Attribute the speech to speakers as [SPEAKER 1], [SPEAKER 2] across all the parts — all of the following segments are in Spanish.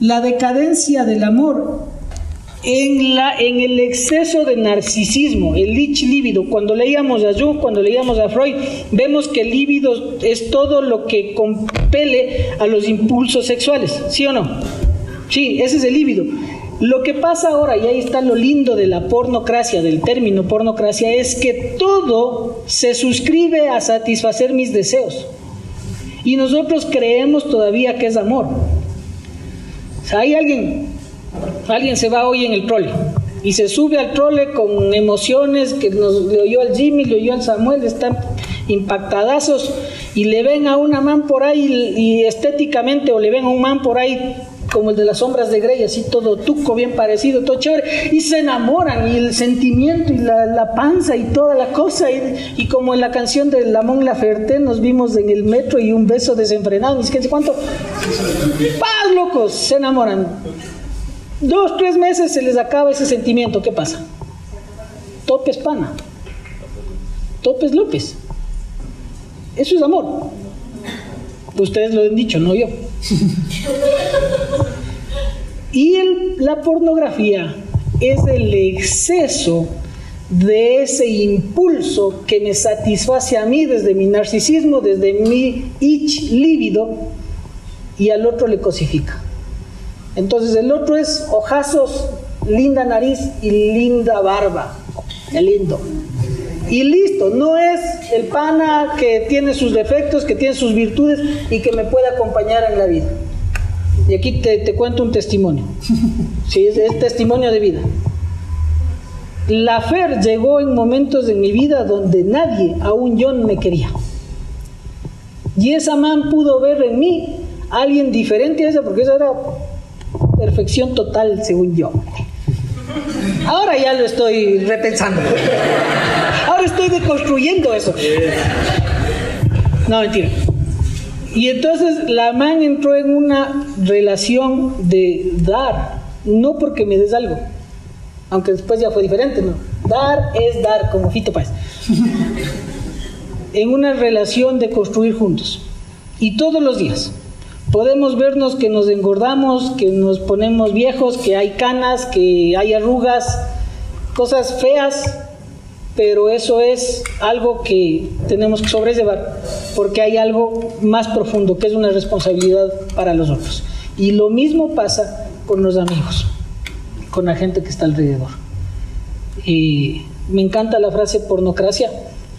[SPEAKER 1] la decadencia del amor en, la, en el exceso de narcisismo, el lich líbido. Cuando leíamos a Jung, cuando leíamos a Freud, vemos que el líbido es todo lo que compele a los impulsos sexuales, ¿sí o no? Sí, ese es el líbido. Lo que pasa ahora, y ahí está lo lindo de la pornocracia, del término pornocracia, es que todo se suscribe a satisfacer mis deseos. Y nosotros creemos todavía que es amor. Sea, hay alguien, alguien se va hoy en el trole y se sube al trole con emociones que nos le oyó al Jimmy, le oyó al Samuel, están impactadazos y le ven a una man por ahí y estéticamente o le ven a un man por ahí como el de las sombras de Grey, así todo tuco, bien parecido, todo chévere, y se enamoran, y el sentimiento, y la, panza, y toda la cosa, y, como en la canción de Lamont Laferte, nos vimos en el metro y un beso desenfrenado, y es que cuánto, paz, locos, se enamoran. Dos, tres meses se les acaba ese sentimiento, ¿qué pasa? Topes pana, topes López. Eso es amor. Ustedes lo han dicho, no yo. y la pornografía es el exceso de ese impulso que me satisface a mí desde mi narcisismo, desde mi ich lívido, y al otro le cosifica. Entonces el otro es ojazos, linda nariz y linda barba. Qué lindo. Y listo, no es el pana que tiene sus defectos, que tiene sus virtudes y que me puede acompañar en la vida. Y aquí te, cuento un testimonio. Sí, es, es testimonio de vida. La Fer llegó en momentos de mi vida donde nadie, aún yo, me quería. Y esa man pudo ver en mí a alguien diferente a esa, porque esa era perfección total, según yo. Ahora ya lo estoy repensando. Ahora estoy deconstruyendo eso. No, mentira. Y entonces la man entró en una relación de dar, no porque me des algo, aunque después ya fue diferente, ¿no? Dar es dar, como Fito Páez. en una relación de construir juntos. Y todos los días. Podemos vernos que nos engordamos, que nos ponemos viejos, que hay canas, que hay arrugas, cosas feas, pero eso es algo que tenemos que sobrellevar porque hay algo más profundo que es una responsabilidad para los otros. Y lo mismo pasa con los amigos, con la gente que está alrededor. Y me encanta la frase pornocracia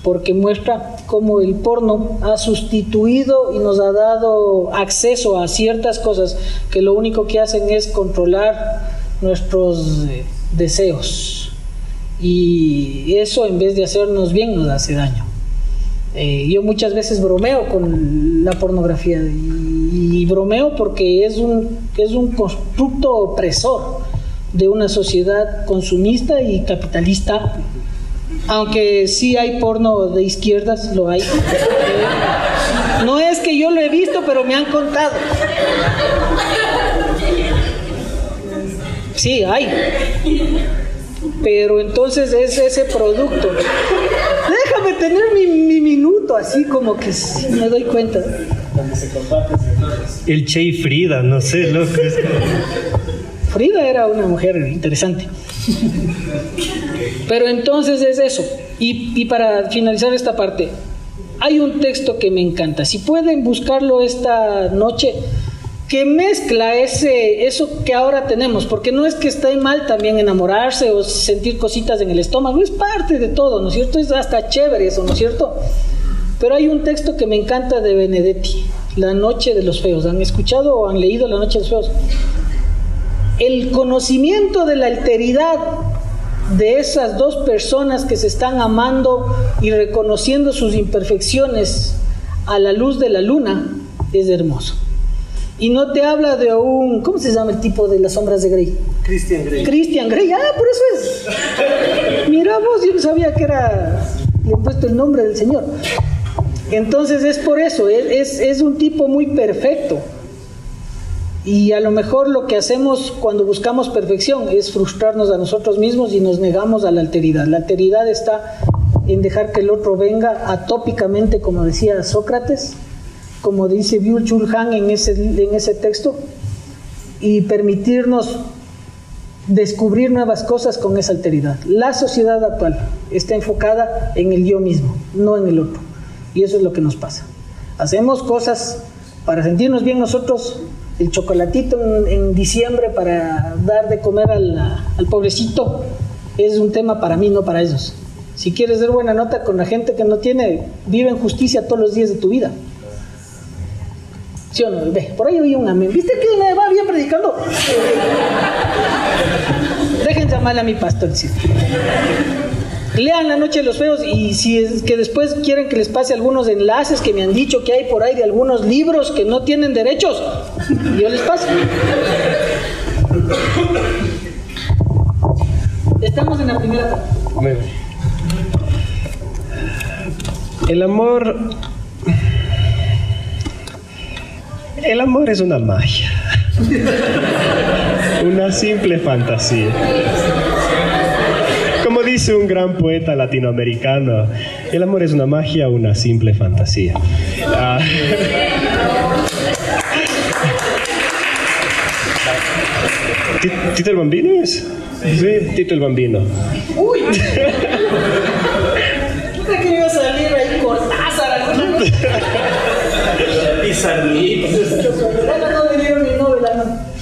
[SPEAKER 1] porque muestra cómo el porno ha sustituido y nos ha dado acceso a ciertas cosas que lo único que hacen es controlar nuestros eh, deseos. Y eso en vez de hacernos bien nos hace daño. Eh, yo muchas veces bromeo con la pornografía y, bromeo porque es un, es un constructo opresor de una sociedad consumista y capitalista aunque sí hay porno de izquierdas, lo hay. No es que yo lo he visto, pero me han contado. Sí, hay. Pero entonces es ese producto. Déjame tener mi, minuto, así como que me doy cuenta.
[SPEAKER 2] El Che y Frida, no sé, loco.
[SPEAKER 1] Frida era una mujer interesante. Pero entonces es eso. Y, para finalizar esta parte, hay un texto que me encanta. Si pueden buscarlo esta noche, que mezcla ese, eso que ahora tenemos, porque no es que esté mal también enamorarse o sentir cositas en el estómago, es parte de todo, ¿no es cierto? Es hasta chévere eso, ¿no es cierto? Pero hay un texto que me encanta de Benedetti, La Noche de los Feos. ¿Han escuchado o han leído La Noche de los Feos? El conocimiento de la alteridad de esas dos personas que se están amando y reconociendo sus imperfecciones a la luz de la luna es hermoso. Y no te habla de un, ¿cómo se llama el tipo de las sombras de Grey?
[SPEAKER 2] Christian Grey.
[SPEAKER 1] Christian Grey, ah, por eso es. Mira vos, yo sabía que era, le he puesto el nombre del Señor. Entonces es por eso, es, es un tipo muy perfecto. Y a lo mejor lo que hacemos cuando buscamos perfección es frustrarnos a nosotros mismos y nos negamos a la alteridad. La alteridad está en dejar que el otro venga atópicamente, como decía Sócrates, como dice Byul Chul Han en ese, en ese texto, y permitirnos descubrir nuevas cosas con esa alteridad. La sociedad actual está enfocada en el yo mismo, no en el otro. Y eso es lo que nos pasa. Hacemos cosas para sentirnos bien nosotros, el chocolatito en, diciembre para dar de comer al, al pobrecito es un tema para mí, no para ellos. Si quieres dar buena nota con la gente que no tiene, vive en justicia todos los días de tu vida. Por ahí oí un amén. ¿Viste que me va bien predicando? Dejen llamarle a mi pastor. Lean La Noche de los Feos y si es que después quieren que les pase algunos enlaces que me han dicho que hay por ahí de algunos libros que no tienen derechos, yo les paso. Estamos en la primera.
[SPEAKER 2] El amor el amor es una magia, una simple fantasía. Como dice un gran poeta latinoamericano, el amor es una magia, una simple fantasía. Ah. ¿Tito el Bambino es? Sí, Tito el Bambino.
[SPEAKER 1] Uy.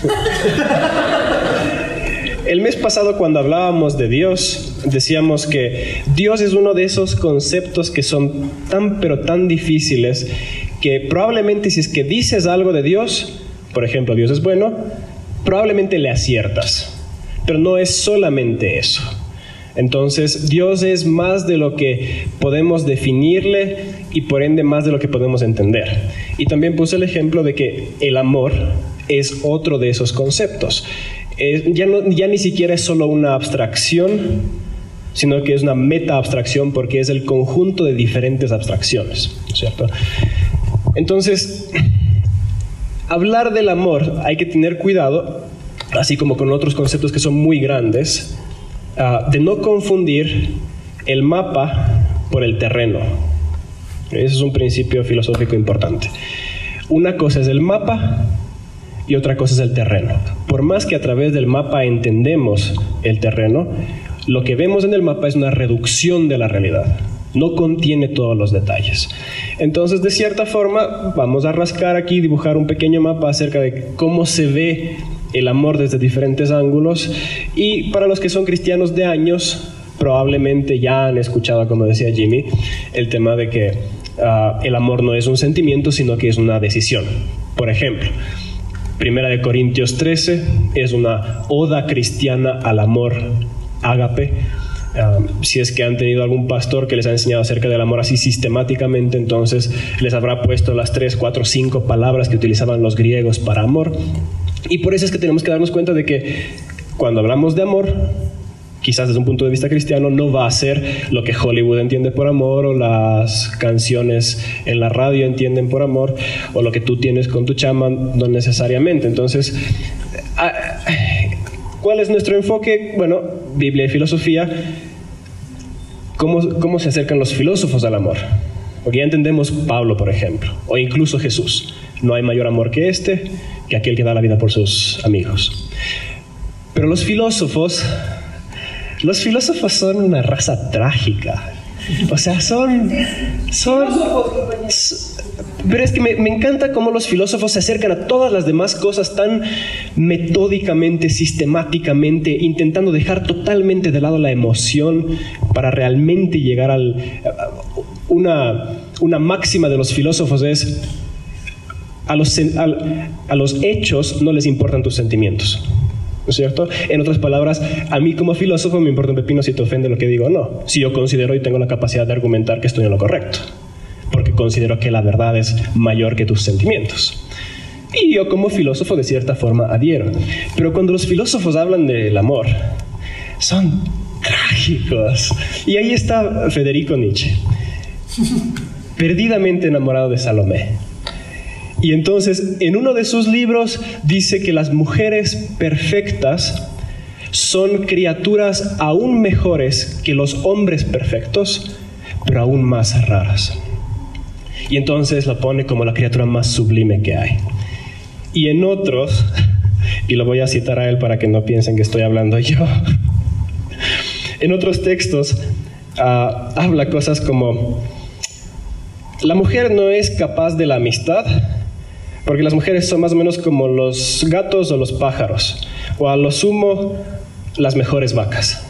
[SPEAKER 2] El mes pasado cuando hablábamos de Dios, decíamos que Dios es uno de esos conceptos que son tan pero tan difíciles que probablemente si es que dices algo de Dios, por ejemplo, Dios es bueno, probablemente le aciertas. Pero no es solamente eso. Entonces, Dios es más de lo que podemos definirle y por ende más de lo que podemos entender. Y también puse el ejemplo de que el amor es otro de esos conceptos. ya, ya ni siquiera es solo una abstracción, sino que es una meta abstracción porque es el conjunto de diferentes abstracciones, ¿cierto? Entonces, hablar del amor hay que tener cuidado, así como con otros conceptos que son muy grandes, Ah, de no confundir el mapa por el terreno. Ese es un principio filosófico importante. Una cosa es el mapa y otra cosa es el terreno. Por más que a través del mapa entendemos el terreno, lo que vemos en el mapa es una reducción de la realidad. No contiene todos los detalles. Entonces, de cierta forma, vamos a rascar aquí, dibujar un pequeño mapa acerca de cómo se ve el amor desde diferentes ángulos y para los que son cristianos de años, probablemente ya han escuchado, como decía Jimmy, el tema de que ah, el amor no es un sentimiento, sino que es una decisión. Por ejemplo, Primera de Corintios 13 es una oda cristiana al amor ágape. Ah, si es que han tenido algún pastor que les ha enseñado acerca del amor así sistemáticamente, entonces les habrá puesto las tres, cuatro, cinco palabras que utilizaban los griegos para amor. Y por eso es que tenemos que darnos cuenta de que cuando hablamos de amor, quizás desde un punto de vista cristiano, no va a ser lo que Hollywood entiende por amor o las canciones en la radio entienden por amor o lo que tú tienes con tu chama, no necesariamente. Entonces, ah, ¿cuál es nuestro enfoque? Bueno, Biblia y filosofía. ¿Cómo, cómo se acercan los filósofos al amor? Porque ya entendemos Pablo, por ejemplo, o incluso Jesús. No hay mayor amor que este, que aquel que da la vida por sus amigos. Pero los filósofos, los filósofos son una raza trágica. O sea, son, son, pero es que me, encanta cómo los filósofos se acercan a todas las demás cosas tan metódicamente, sistemáticamente, intentando dejar totalmente de lado la emoción para realmente llegar al... Una, una máxima de los filósofos es a los, a, los hechos no les importan tus sentimientos. ¿No es cierto? En otras palabras, a mí como filósofo me importa un pepino si te ofende lo que digo o no, si yo considero y tengo la capacidad de argumentar que estoy en lo correcto, porque considero que la verdad es mayor que tus sentimientos. Y yo como filósofo de cierta forma adhiero. Pero cuando los filósofos hablan del amor, son trágicos. Y ahí está Federico Nietzsche, perdidamente enamorado de Salomé y entonces en uno de sus libros dice que las mujeres perfectas son criaturas aún mejores que los hombres perfectos, pero aún más raras. Y entonces la pone como la criatura más sublime que hay. Y en otros, Y lo voy a citar a él para que no piensen que estoy hablando yo. en otros textos ah, habla cosas como, la mujer no es capaz de la amistad, porque las mujeres son más o menos como los gatos o los pájaros, o a lo sumo las mejores vacas.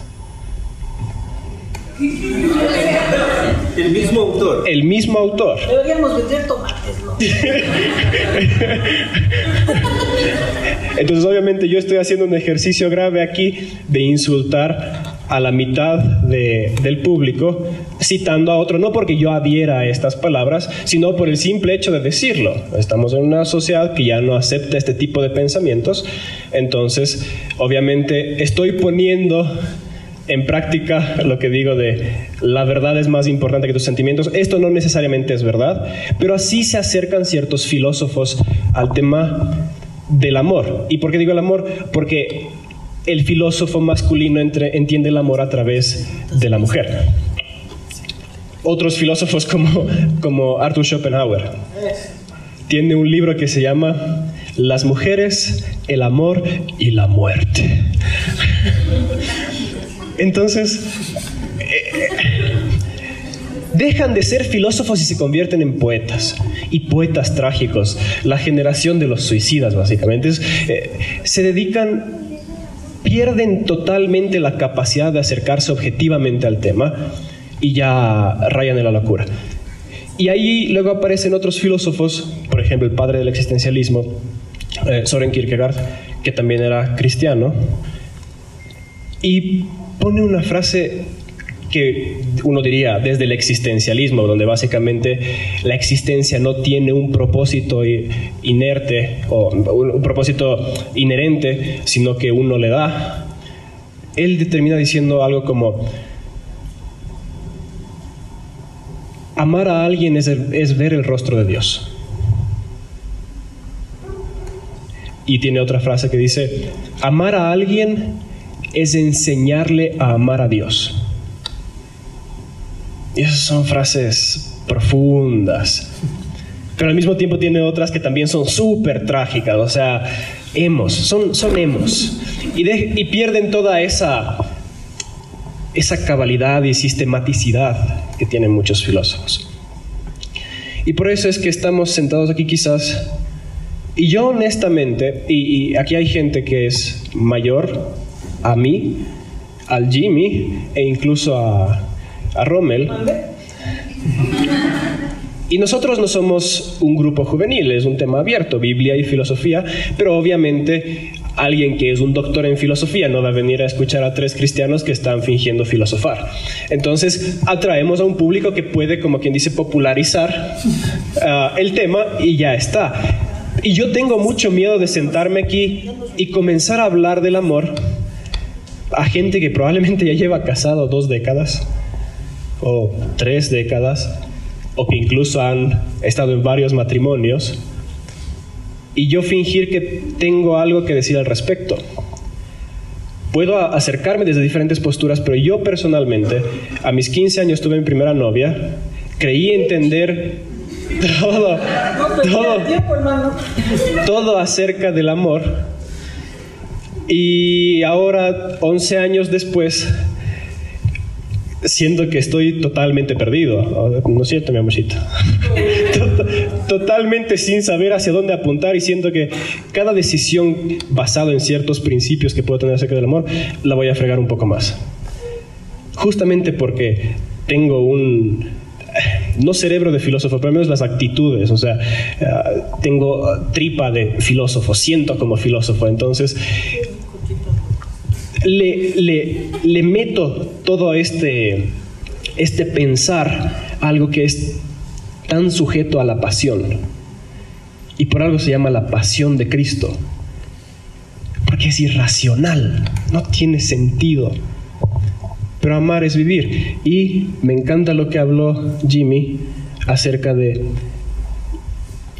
[SPEAKER 3] El mismo autor.
[SPEAKER 2] El mismo autor.
[SPEAKER 1] Deberíamos vender tomates, ¿no?
[SPEAKER 2] Entonces obviamente yo estoy haciendo un ejercicio grave aquí de insultar a la mitad de- del público citando a otro, no porque yo adhiera a estas palabras, sino por el simple hecho de decirlo. Estamos en una sociedad que ya no acepta este tipo de pensamientos, entonces obviamente estoy poniendo en práctica lo que digo de la verdad es más importante que tus sentimientos. Esto no necesariamente es verdad, pero así se acercan ciertos filósofos al tema del amor. ¿Y por qué digo el amor? Porque el filósofo masculino entiende el amor a través de la mujer. Otros filósofos como, Arthur Schopenhauer tiene un libro que se llama Las mujeres, el amor y la muerte. Entonces, eh, dejan de ser filósofos y se convierten en poetas. Y poetas trágicos, la generación de los suicidas, básicamente. Eh, se dedican, pierden totalmente la capacidad de acercarse objetivamente al tema y ya rayan en la locura. Y ahí luego aparecen otros filósofos, por ejemplo, el padre del existencialismo, eh, Soren Kierkegaard, que también era cristiano, y pone una frase que uno diría desde el existencialismo, donde básicamente la existencia no tiene un propósito inerte o un, propósito inherente, sino que uno le da. Él termina diciendo algo como, amar a alguien es, es ver el rostro de Dios. Y tiene otra frase que dice, amar a alguien es enseñarle a amar a Dios. Y esas son frases profundas. Pero al mismo tiempo tiene otras que también son súper trágicas, o sea, hemos, son, son hemos. Y, de- y pierden toda esa, esa cabalidad y sistematicidad que tienen muchos filósofos. Y por eso es que estamos sentados aquí quizás, y yo honestamente, y, y aquí hay gente que es mayor a mí, al Jimmy e incluso a, a Rommel, y nosotros no somos un grupo juvenil, es un tema abierto, Biblia y filosofía, pero obviamente alguien que es un doctor en filosofía no va a venir a escuchar a tres cristianos que están fingiendo filosofar. Entonces atraemos a un público que puede, como quien dice, popularizar ah, el tema y ya está. Y yo tengo mucho miedo de sentarme aquí y comenzar a hablar del amor a gente que probablemente ya lleva casado dos décadas o tres décadas o que incluso han estado en varios matrimonios y yo fingir que tengo algo que decir al respecto. Puedo acercarme desde diferentes posturas, pero yo personalmente, a mis 15 años tuve mi primera novia, creí entender todo, todo, todo acerca del amor. Y ahora, 11 años después, siento que estoy totalmente perdido. ¿No es cierto, mi amorcito? Tot- Totalmente sin saber hacia dónde apuntar y siento que cada decisión basada en ciertos principios que puedo tener acerca del amor, la voy a fregar un poco más. Justamente porque tengo un, no cerebro de filósofo, pero al menos las actitudes, o sea, ah, tengo tripa de filósofo, siento como filósofo, entonces le, le, le meto todo este, este pensar a algo que es tan sujeto a la pasión. Y por algo se llama la pasión de Cristo. Porque es irracional, no tiene sentido. Pero amar es vivir. Y me encanta lo que habló Jimmy acerca de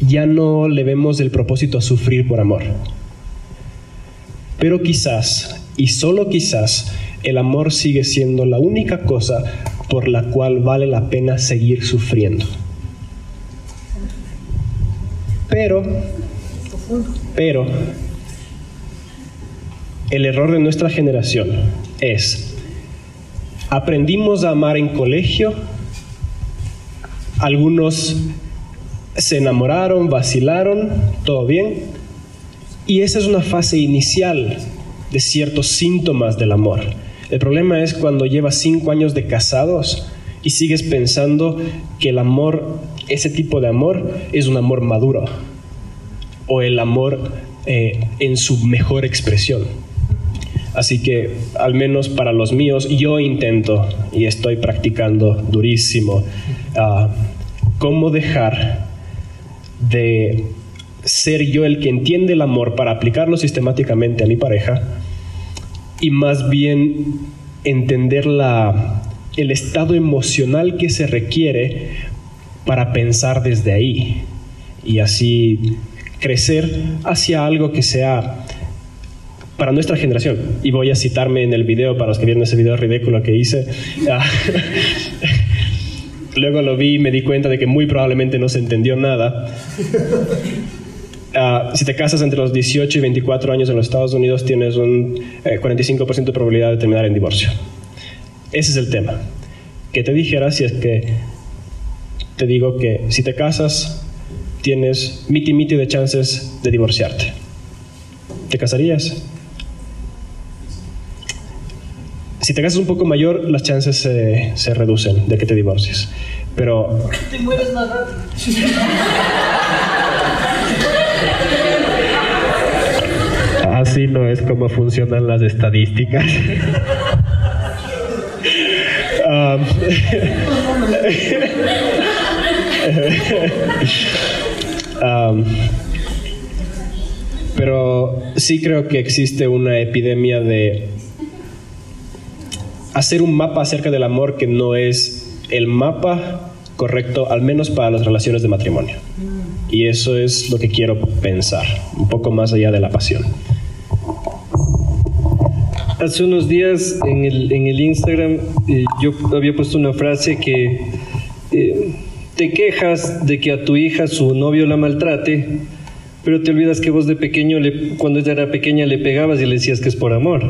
[SPEAKER 2] ya no le vemos el propósito a sufrir por amor. Pero quizás, y solo quizás, el amor sigue siendo la única cosa por la cual vale la pena seguir sufriendo. Pero, pero, el error de nuestra generación es, aprendimos a amar en colegio, algunos se enamoraron, vacilaron, todo bien, y esa es una fase inicial de ciertos síntomas del amor. El problema es cuando llevas cinco años de casados y sigues pensando que el amor, ese tipo de amor, es un amor maduro o el amor eh, en su mejor expresión. Así que, al menos para los míos, yo intento y estoy practicando durísimo uh, cómo dejar de ser yo el que entiende el amor para aplicarlo sistemáticamente a mi pareja y más bien entender la, el estado emocional que se requiere para pensar desde ahí y así crecer hacia algo que sea para nuestra generación. Y voy a citarme en el video, para los que vieron ese video ridículo que hice. Luego lo vi y me di cuenta de que muy probablemente no se entendió nada. Ah, si te casas entre los 18 y 24 años en los Estados Unidos, tienes un 45% eh, de probabilidad de terminar en divorcio. Ese es el tema. Que te dijera si es que te digo que si te casas, tienes miti miti de chances de divorciarte. ¿Te casarías? Si te casas un poco mayor, las chances se, se reducen de que te divorcies. Pero...
[SPEAKER 1] Te mueres más rápido.
[SPEAKER 2] Así no es como funcionan las estadísticas. um, um, pero sí creo que existe una epidemia de hacer un mapa acerca del amor que no es el mapa correcto, al menos para las relaciones de matrimonio. Y eso es lo que quiero pensar, un poco más allá de la pasión.
[SPEAKER 4] Hace unos días en el, en el Instagram eh, yo había puesto una frase que eh, te quejas de que a tu hija su novio la maltrate, pero te olvidas que vos de pequeño, le, cuando ella era pequeña, le pegabas y le decías que es por amor.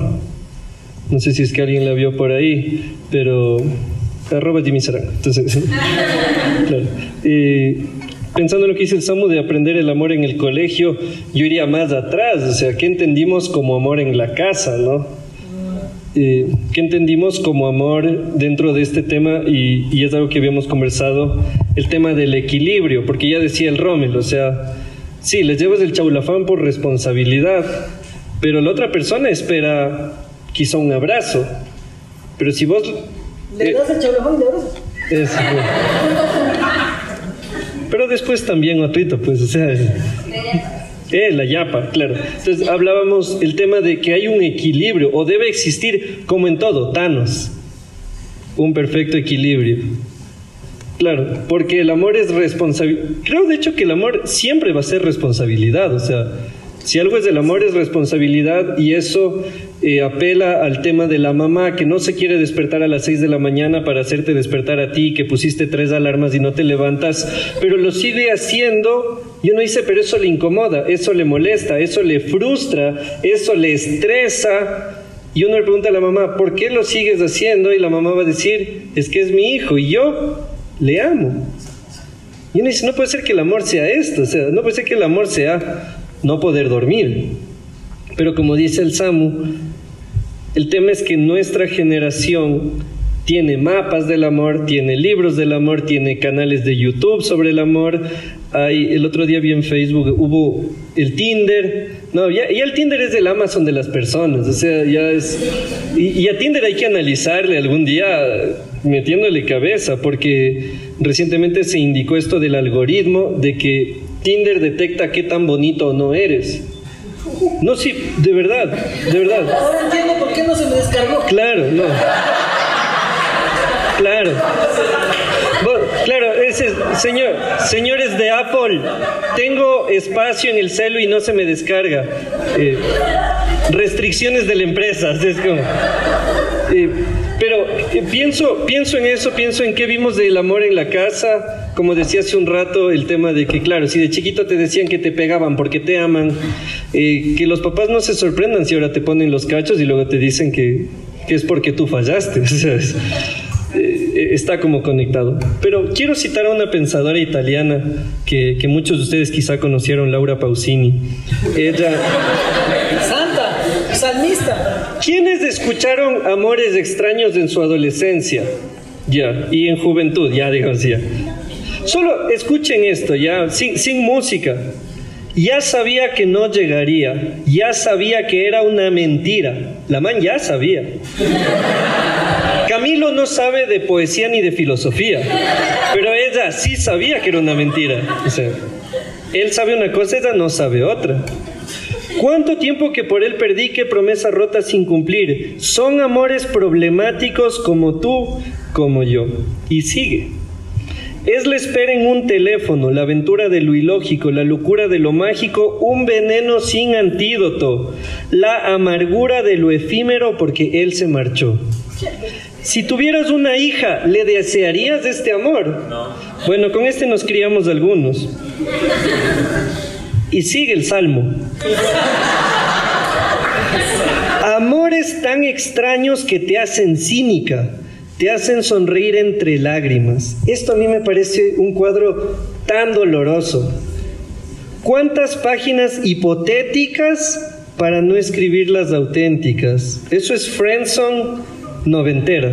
[SPEAKER 4] No sé si es que alguien la vio por ahí, pero arroba Jimmy Entonces, claro. pensando en lo que dice el Samu de aprender el amor en el colegio, yo iría más atrás, o sea, ¿qué entendimos como amor en la casa, no? ¿Qué entendimos como amor dentro de este tema? Y, y, es algo que habíamos conversado, el tema del equilibrio, porque ya decía el Rommel, o sea, sí, les llevas el chaulafán por responsabilidad, pero la otra persona espera quizá un abrazo. Pero si vos...
[SPEAKER 1] ¿Le das el chabelón de abrazos? Es,
[SPEAKER 4] pero después también otro, pues, o sea... Eh, la yapa, claro. Entonces hablábamos el tema de que hay un equilibrio, o debe existir, como en todo, Thanos, un perfecto equilibrio. Claro, porque el amor es responsabilidad. Creo de hecho que el amor siempre va a ser responsabilidad, o sea, si algo es del amor es responsabilidad y eso eh, apela al tema de la mamá que no se quiere despertar a las 6 de la mañana para hacerte despertar a ti, que pusiste tres alarmas y no te levantas, pero lo sigue haciendo y uno dice, pero eso le incomoda, eso le molesta, eso le frustra, eso le estresa. Y uno le pregunta a la mamá, ¿por qué lo sigues haciendo? Y la mamá va a decir, es que es mi hijo y yo le amo. Y uno dice, no puede ser que el amor sea esto, o sea, no puede ser que el amor sea no poder dormir. Pero como dice el Samu, el tema es que nuestra generación tiene mapas del amor, tiene libros del amor, tiene canales de YouTube sobre el amor. Hay, el otro día vi en Facebook, hubo el Tinder. No, ya, el Tinder es del Amazon de las personas. O sea, ya es. Y, y a Tinder hay que analizarle algún día metiéndole cabeza, porque recientemente se indicó esto del algoritmo de que Tinder detecta qué tan bonito o no eres. No, sí, de verdad, de verdad.
[SPEAKER 1] Ahora entiendo por qué no se me descargó.
[SPEAKER 4] Claro, no. Claro. claro, ese, señor, señores de Apple, tengo espacio en el celo y no se me descarga. Eh, restricciones de la empresa, es como... Eh, eh, pienso, pienso en eso, pienso en qué vimos del amor en la casa, como decía hace un rato, el tema de que, claro, si de chiquito te decían que te pegaban porque te aman, eh, que los papás no se sorprendan si ahora te ponen los cachos y luego te dicen que, que es porque tú fallaste. ¿sabes? Eh, está como conectado. Pero quiero citar a una pensadora italiana que, que muchos de ustedes quizá conocieron, Laura Pausini. Ella...
[SPEAKER 1] Santa, salmista.
[SPEAKER 4] ¿Quiénes escucharon Amores extraños en su adolescencia? Ya, y en juventud, ya digo así. Solo escuchen esto, ya, sin, música. Ya sabía que no llegaría, ya sabía que era una mentira. La man ya sabía. Camilo no sabe de poesía ni de filosofía, pero ella sí sabía que era una mentira. Él sabe una cosa, ella no sabe otra. ¿Cuánto tiempo que por él perdí qué promesa rota sin cumplir? Son amores problemáticos como tú, como yo. Y sigue. Es la espera en un teléfono, la aventura de lo ilógico, la locura de lo mágico, un veneno sin antídoto, la amargura de lo efímero porque él se marchó. Si tuvieras una hija, ¿le desearías este amor? No. Bueno, con este nos criamos algunos. Y sigue el salmo. Amores tan extraños que te hacen cínica, te hacen sonreír entre lágrimas. Esto a mí me parece un cuadro tan doloroso. ¿Cuántas páginas hipotéticas para no escribir las auténticas? Eso es Friendson noventera.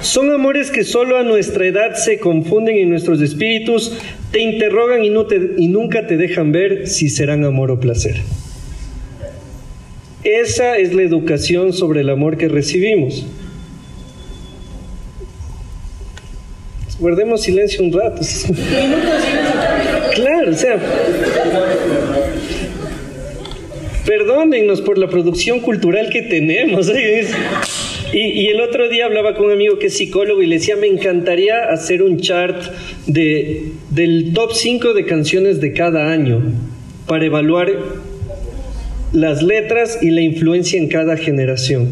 [SPEAKER 4] Son amores que solo a nuestra edad se confunden en nuestros espíritus, te interrogan y, y nunca te dejan ver si serán amor o placer. Esa es la educación sobre el amor que recibimos. Guardemos silencio un rato. Claro, o sea, perdónennos por la producción cultural que tenemos. ¿eh? Y, el otro día hablaba con un amigo que es psicólogo y le decía, me encantaría hacer un chart de, del top 5 de canciones de cada año para evaluar las letras y la influencia en cada generación.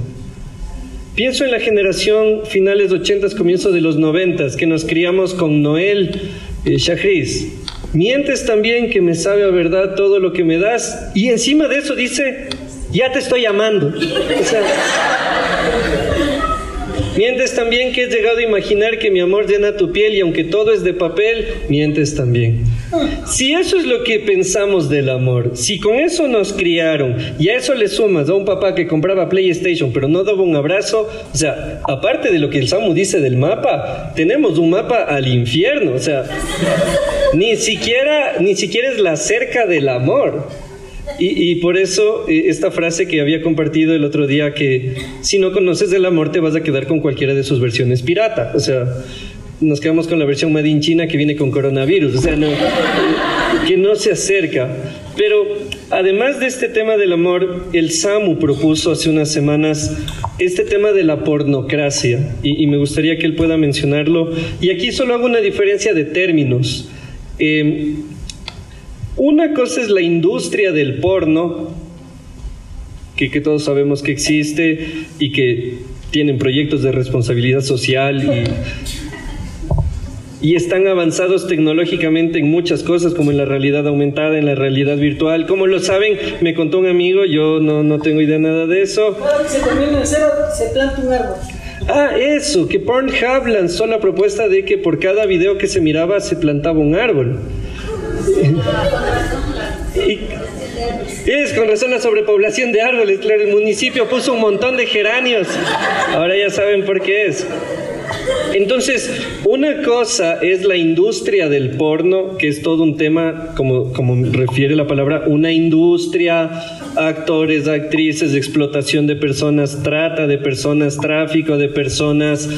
[SPEAKER 4] Pienso en la generación finales de 80, comienzos de los 90, que nos criamos con Noel eh, Shahriz. Mientes también que me sabe a verdad todo lo que me das. Y encima de eso dice, ya te estoy amando. O sea, mientes también que he llegado a imaginar que mi amor llena tu piel y aunque todo es de papel, mientes también. Si eso es lo que pensamos del amor, si con eso nos criaron y a eso le sumas a un papá que compraba PlayStation pero no daba un abrazo, o sea, aparte de lo que el Samu dice del mapa, tenemos un mapa al infierno, o sea, ni siquiera, ni siquiera es la cerca del amor. Y, por eso eh, esta frase que había compartido el otro día, que si no conoces el amor te vas a quedar con cualquiera de sus versiones pirata. O sea, nos quedamos con la versión Made in China que viene con coronavirus. O sea, que no se acerca. Pero además de este tema del amor, el SAMU propuso hace unas semanas este tema de la pornocracia. Y, y me gustaría que él pueda mencionarlo. Y aquí solo hago una diferencia de términos. Eh, una cosa es la industria del porno, que, que, todos sabemos que existe y que tienen proyectos de responsabilidad social y, y, están avanzados tecnológicamente en muchas cosas, como en la realidad aumentada, en la realidad virtual. Como lo saben, me contó un amigo, yo no, no tengo idea nada de eso.
[SPEAKER 1] Se termina en cero, se planta un árbol.
[SPEAKER 4] Ah, eso, que Pornhub lanzó la propuesta de que por cada video que se miraba se plantaba un árbol. Es con razón la sobrepoblación de árboles. El municipio puso un montón de geranios. Ahora ya saben por qué es. Entonces, una cosa es la industria del porno, que es todo un tema, como, como refiere la palabra, una industria, actores, actrices, explotación de personas, trata de personas, tráfico de personas,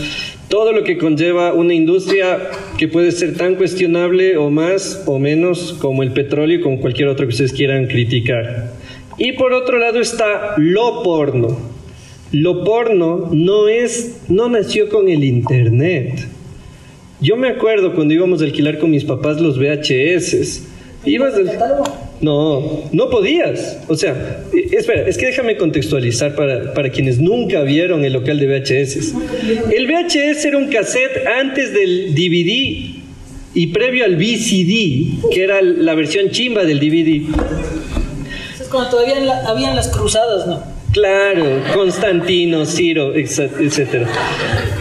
[SPEAKER 4] todo lo que conlleva una industria que puede ser tan cuestionable o más o menos como el petróleo y con cualquier otro que ustedes quieran criticar. Y por otro lado está lo porno. Lo porno no es, no nació con el internet. Yo me acuerdo cuando íbamos a alquilar con mis papás los VHS. Ibas. No, no podías. O sea, eh, espera, es que déjame contextualizar para, para quienes nunca vieron el local de VHS. El VHS era un cassette antes del DVD y previo al VCD, que era la versión chimba del DVD.
[SPEAKER 1] Es cuando todavía habían las cruzadas, ¿no?
[SPEAKER 4] Claro, Constantino, Ciro, etc.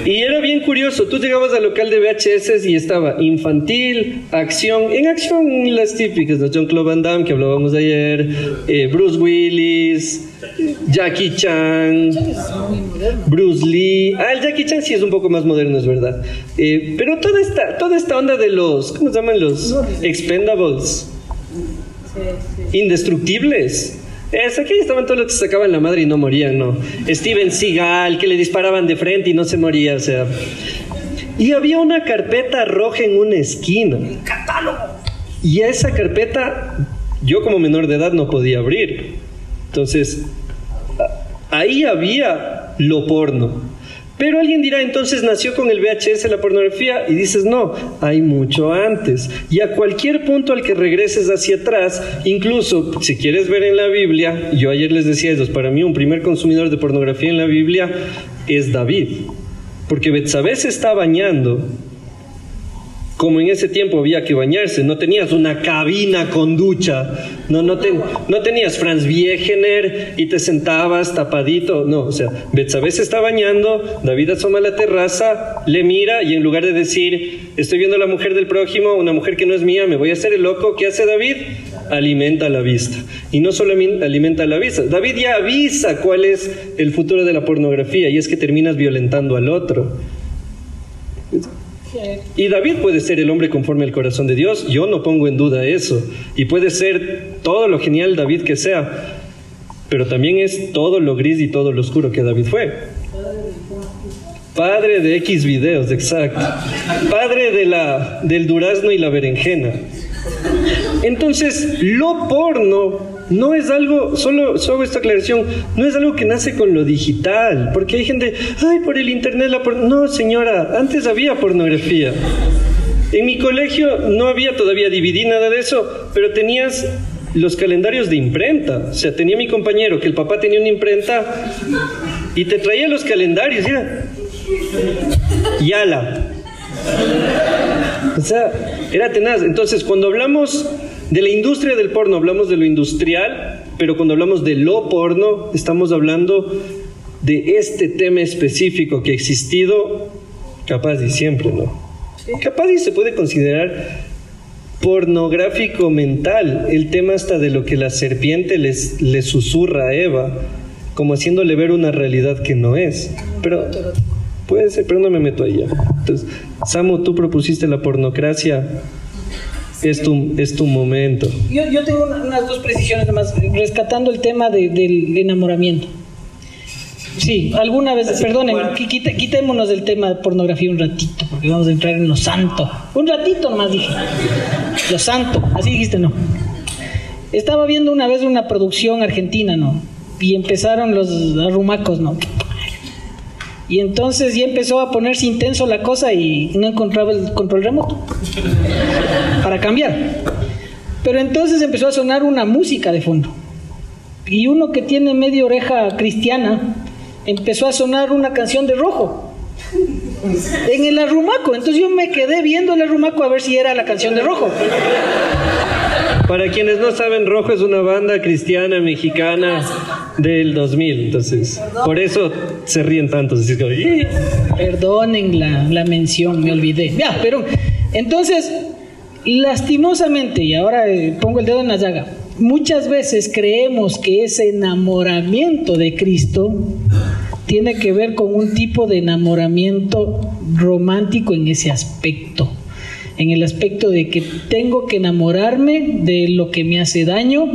[SPEAKER 4] Y era bien curioso, tú llegabas al local de VHS y estaba infantil, acción, en acción las típicas, ¿no? John Claude Van Damme que hablábamos ayer, eh, Bruce Willis, Jackie Chan, Bruce Lee. Ah, el Jackie Chan sí es un poco más moderno, es verdad. Eh, pero toda esta, toda esta onda de los, ¿cómo se llaman los? Expendables. Indestructibles. Es, aquí estaban todos los que se sacaban la madre y no morían, ¿no? Steven Seagal, que le disparaban de frente y no se moría, o sea. Y había una carpeta roja en una esquina. Y a esa carpeta, yo como menor de edad no podía abrir. Entonces, ahí había lo porno. Pero alguien dirá, entonces nació con el VHS la pornografía y dices, no, hay mucho antes. Y a cualquier punto al que regreses hacia atrás, incluso si quieres ver en la Biblia, yo ayer les decía eso, para mí un primer consumidor de pornografía en la Biblia es David. Porque Betsabé se está bañando como en ese tiempo había que bañarse, no tenías una cabina con ducha, no, no, te- no tenías Franz Wegener y te sentabas tapadito, no, o sea, Betsabé se está bañando, David asoma a la terraza, le mira y en lugar de decir, estoy viendo a la mujer del prójimo, una mujer que no es mía, me voy a hacer el loco, ¿qué hace David? Alimenta la vista. Y no solo alimenta la vista, David ya avisa cuál es el futuro de la pornografía y es que terminas violentando al otro. Y David puede ser el hombre conforme al corazón de Dios, yo no pongo en duda eso. Y puede ser todo lo genial David que sea, pero también es todo lo gris y todo lo oscuro que David fue. Padre de X videos, exacto. Padre de la, del durazno y la berenjena. Entonces, lo porno no es algo, solo, solo esta aclaración, no es algo que nace con lo digital, porque hay gente, ay, por el internet la porno. No, señora, antes había pornografía. En mi colegio no había todavía DVD, nada de eso, pero tenías los calendarios de imprenta. O sea, tenía mi compañero que el papá tenía una imprenta y te traía los calendarios, mira. Yala. O sea, era tenaz. Entonces, cuando hablamos de la industria del porno, hablamos de lo industrial, pero cuando hablamos de lo porno, estamos hablando de este tema específico que ha existido capaz y siempre, ¿no? Capaz y se puede considerar pornográfico mental, el tema hasta de lo que la serpiente les, le susurra a Eva, como haciéndole ver una realidad que no es. Pero puede ser, pero no me meto ya. Entonces, Samu, tú propusiste la pornocracia, es tu, es tu momento.
[SPEAKER 1] Yo, yo tengo una- unas dos precisiones más, rescatando el tema de- del enamoramiento. Sí, alguna vez, perdonen, qui- quite- quitémonos del tema de pornografía un ratito, porque vamos a entrar en lo santo. Un ratito nomás dije. Lo santo, así dijiste, ¿no? Estaba viendo una vez una producción argentina, ¿no? Y empezaron los arrumacos, ¿no? Y entonces ya empezó a ponerse intenso la cosa y no encontraba el control remoto para cambiar. Pero entonces empezó a sonar una música de fondo. Y uno que tiene media oreja cristiana empezó a sonar una canción de rojo. En el arrumaco. Entonces yo me quedé viendo el arrumaco a ver si era la canción de rojo.
[SPEAKER 4] Para quienes no saben, Rojo es una banda cristiana mexicana del 2000, entonces por eso se ríen tanto.
[SPEAKER 1] Perdonen la, la mención, me olvidé. Ya, pero entonces, lastimosamente, y ahora eh, pongo el dedo en la llaga, muchas veces creemos que ese enamoramiento de Cristo tiene que ver con un tipo de enamoramiento romántico en ese aspecto. En el aspecto de que tengo que enamorarme de lo que me hace daño,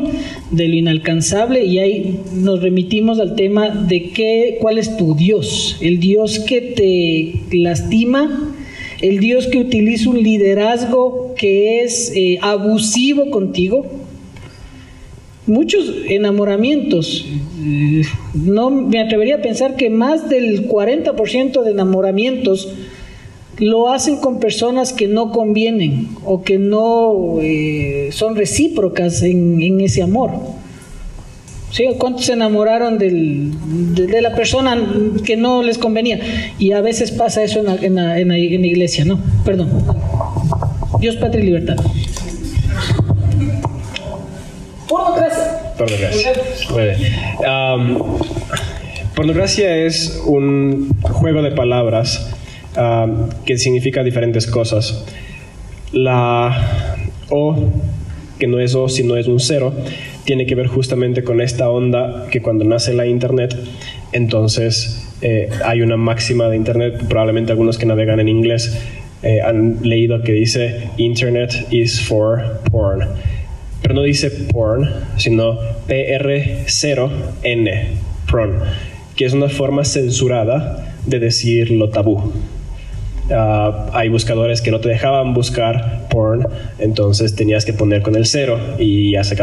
[SPEAKER 1] de lo inalcanzable, y ahí nos remitimos al tema de qué, cuál es tu Dios, el Dios que te lastima, el Dios que utiliza un liderazgo que es eh, abusivo contigo, muchos enamoramientos. eh, No me atrevería a pensar que más del 40% de enamoramientos lo hacen con personas que no convienen o que no eh, son recíprocas en, ese amor. ¿Sí? ¿Cuántos se enamoraron del- de, la persona que no les convenía? Y a veces pasa eso en la, en la- en iglesia, ¿no? Perdón. Dios, patria y libertad. Pornocracia.
[SPEAKER 2] Bien. Am, pornografía es un juego de palabras am, que significa diferentes cosas. La O, que no es O, sino es un cero, tiene que ver justamente con esta onda que cuando nace la Internet, entonces eh, hay una máxima de Internet, probablemente algunos que navegan en inglés eh, han leído que dice Internet is for porn pero no dice porn, sino PR0N, porn, que es una forma censurada de decir lo tabú. Ah, hay buscadores que no te dejaban buscar porn, entonces tenías que poner con el cero y ya se,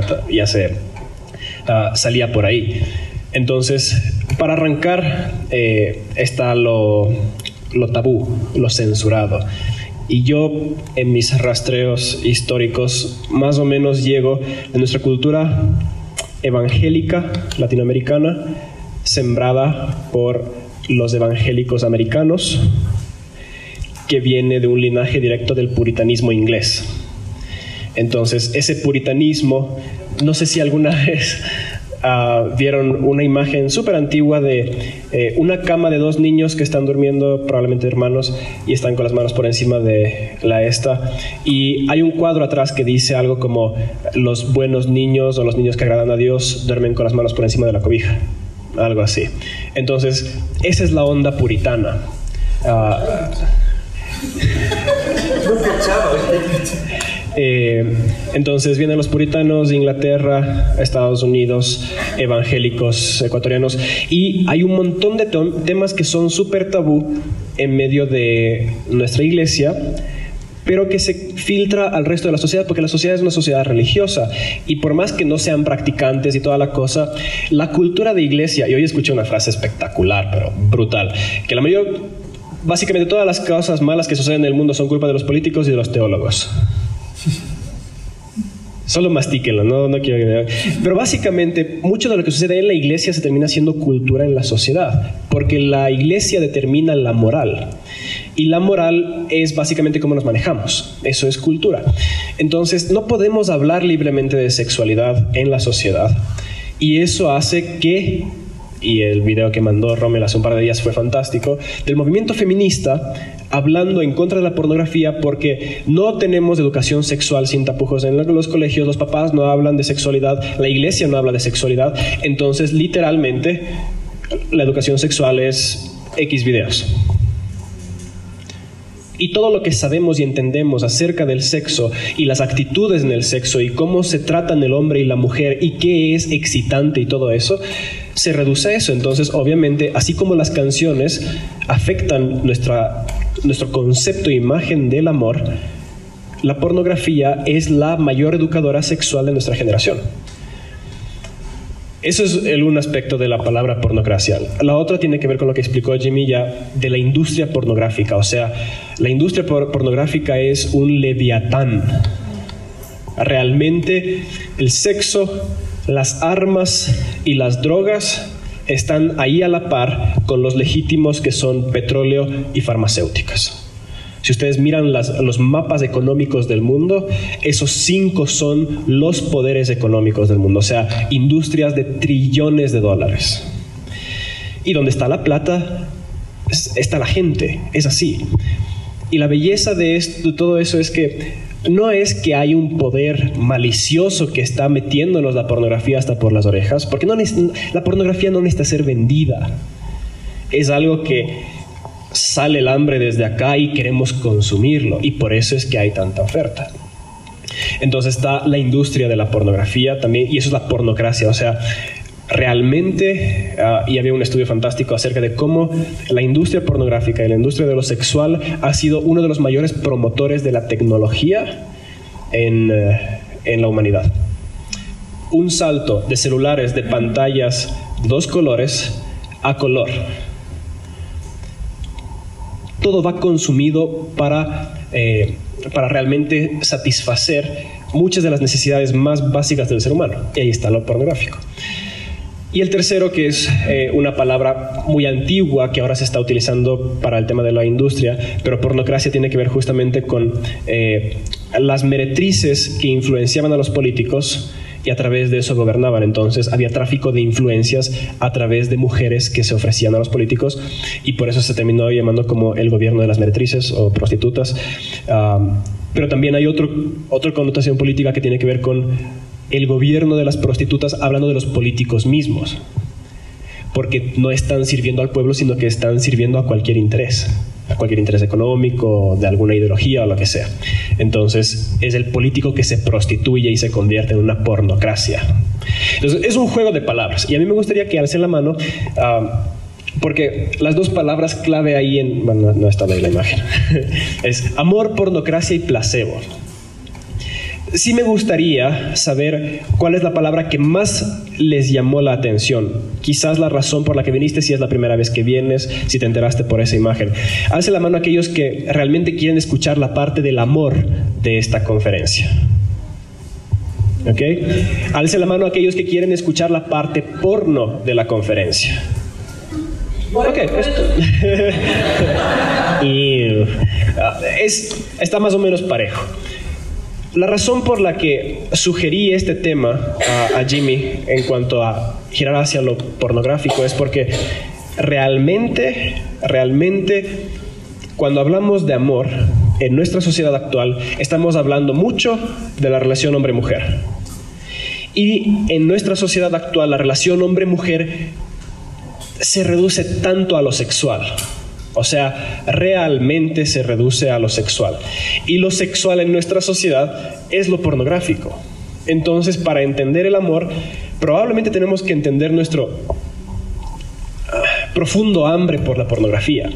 [SPEAKER 2] ah, salía por ahí. Entonces, para arrancar, eh, está lo, tabú, lo censurado. Y yo en mis rastreos históricos más o menos llego de nuestra cultura evangélica latinoamericana, sembrada por los evangélicos americanos, que viene de un linaje directo del puritanismo inglés. Entonces, ese puritanismo, no sé si alguna vez ah, vieron una imagen súper antigua de eh, una cama de dos niños que están durmiendo, probablemente hermanos, y están con las manos por encima de la esta. Y hay un cuadro atrás que dice algo como los buenos niños o los niños que agradan a Dios duermen con las manos por encima de la cobija. Algo así. Entonces, esa es la onda puritana. Eh, entonces vienen los puritanos de Inglaterra, Estados Unidos, evangélicos ecuatorianos, y hay un montón de temas que son súper tabú en medio de nuestra iglesia, pero que se filtra al resto de la sociedad, porque la sociedad es una sociedad religiosa, y por más que no sean practicantes y toda la cosa, la cultura de iglesia, y hoy escuché una frase espectacular, pero brutal, que la mayor, básicamente todas las cosas malas que suceden en el mundo son culpa de los políticos y de los teólogos. Solo mastíquenlo, no, no quiero. Pero básicamente, mucho de lo que sucede en la iglesia se termina siendo cultura en la sociedad, porque la iglesia determina la moral. Y la moral es básicamente cómo nos manejamos. Eso es cultura. Entonces, no podemos hablar libremente de sexualidad en la sociedad. Y eso hace que, y el video que mandó Rommel hace un par de días fue fantástico, del movimiento feminista hablando en contra de la pornografía porque no tenemos educación sexual sin tapujos en los colegios, los papás no hablan de sexualidad, la iglesia no habla de sexualidad, entonces literalmente la educación sexual es X videos. Y todo lo que sabemos y entendemos acerca del sexo y las actitudes en el sexo y cómo se tratan el hombre y la mujer y qué es excitante y todo eso, se reduce a eso. Entonces, obviamente, así como las canciones afectan nuestra, nuestro concepto e imagen del amor, la pornografía es la mayor educadora sexual de nuestra generación. Eso es el un aspecto de la palabra pornocracia. La otra tiene que ver con lo que explicó Jimmy ya de la industria pornográfica. O sea, la industria por- pornográfica es un leviatán. Realmente el sexo, las armas y las drogas están ahí a la par con los legítimos que son petróleo y farmacéuticas. Si ustedes miran las- los mapas económicos del mundo, esos cinco son los poderes económicos del mundo, o sea, industrias de trillones de dólares. Y donde está la plata, es- está la gente, es así. Y la belleza de, esto, todo eso es que no es que hay un poder malicioso que está metiéndonos la pornografía hasta por las orejas, porque no la pornografía no necesita ser vendida. Es algo que sale el hambre desde acá y queremos consumirlo, y por eso es que hay tanta oferta. Entonces está la industria de la pornografía también, y eso es la pornocracia, o sea, realmente, ah, y había un estudio fantástico acerca de cómo la industria pornográfica y la industria de lo sexual ha sido uno de los mayores promotores de la tecnología en, eh, en la humanidad. Un salto de celulares de pantallas dos colores a color todo va consumido para, eh, para realmente satisfacer muchas de las necesidades más básicas del ser humano. Y ahí está lo pornográfico. Y el tercero, que es eh, una palabra muy antigua que ahora se está utilizando para el tema de la industria, pero pornocracia tiene que ver justamente con eh, las meretrices que influenciaban a los políticos y a través de eso gobernaban. Entonces había tráfico de influencias a través de mujeres que se ofrecían a los políticos y por eso se terminó llamando como el gobierno de las meretrices o prostitutas. Ah, pero también hay otro, otra connotación política que tiene que ver con el gobierno de las prostitutas hablando de los políticos mismos, porque no están sirviendo al pueblo, sino que están sirviendo a cualquier interés, a cualquier interés económico, de alguna ideología o lo que sea. Entonces es el político que se prostituye y se convierte en una pornocracia. Entonces es un juego de palabras y a mí me gustaría que alcen la mano. Ah, porque las dos palabras clave ahí en... Bueno, no está ahí la imagen. es amor, pornocracia y placebo sí me gustaría saber cuál es la palabra que más les llamó la atención. Quizás la razón por la que viniste, si es la primera vez que vienes, si te enteraste por esa imagen. Alce la mano a aquellos que realmente quieren escuchar la parte del amor de esta conferencia. ¿Ok? Alce la mano a aquellos que quieren escuchar la parte porno de la conferencia. Ok, y, ah, es, está más o menos parejo. La razón por la que sugerí este tema a, Jimmy en cuanto a girar hacia lo pornográfico es porque realmente, realmente, cuando hablamos de amor en nuestra sociedad actual, estamos hablando mucho de la relación hombre-mujer. Y en nuestra sociedad actual, la relación hombre-mujer se reduce tanto a lo sexual. O sea, realmente se reduce a lo sexual. Y lo sexual en nuestra sociedad es lo pornográfico. Entonces, para entender el amor, probablemente tenemos que entender nuestro ah, profundo hambre por la pornografía.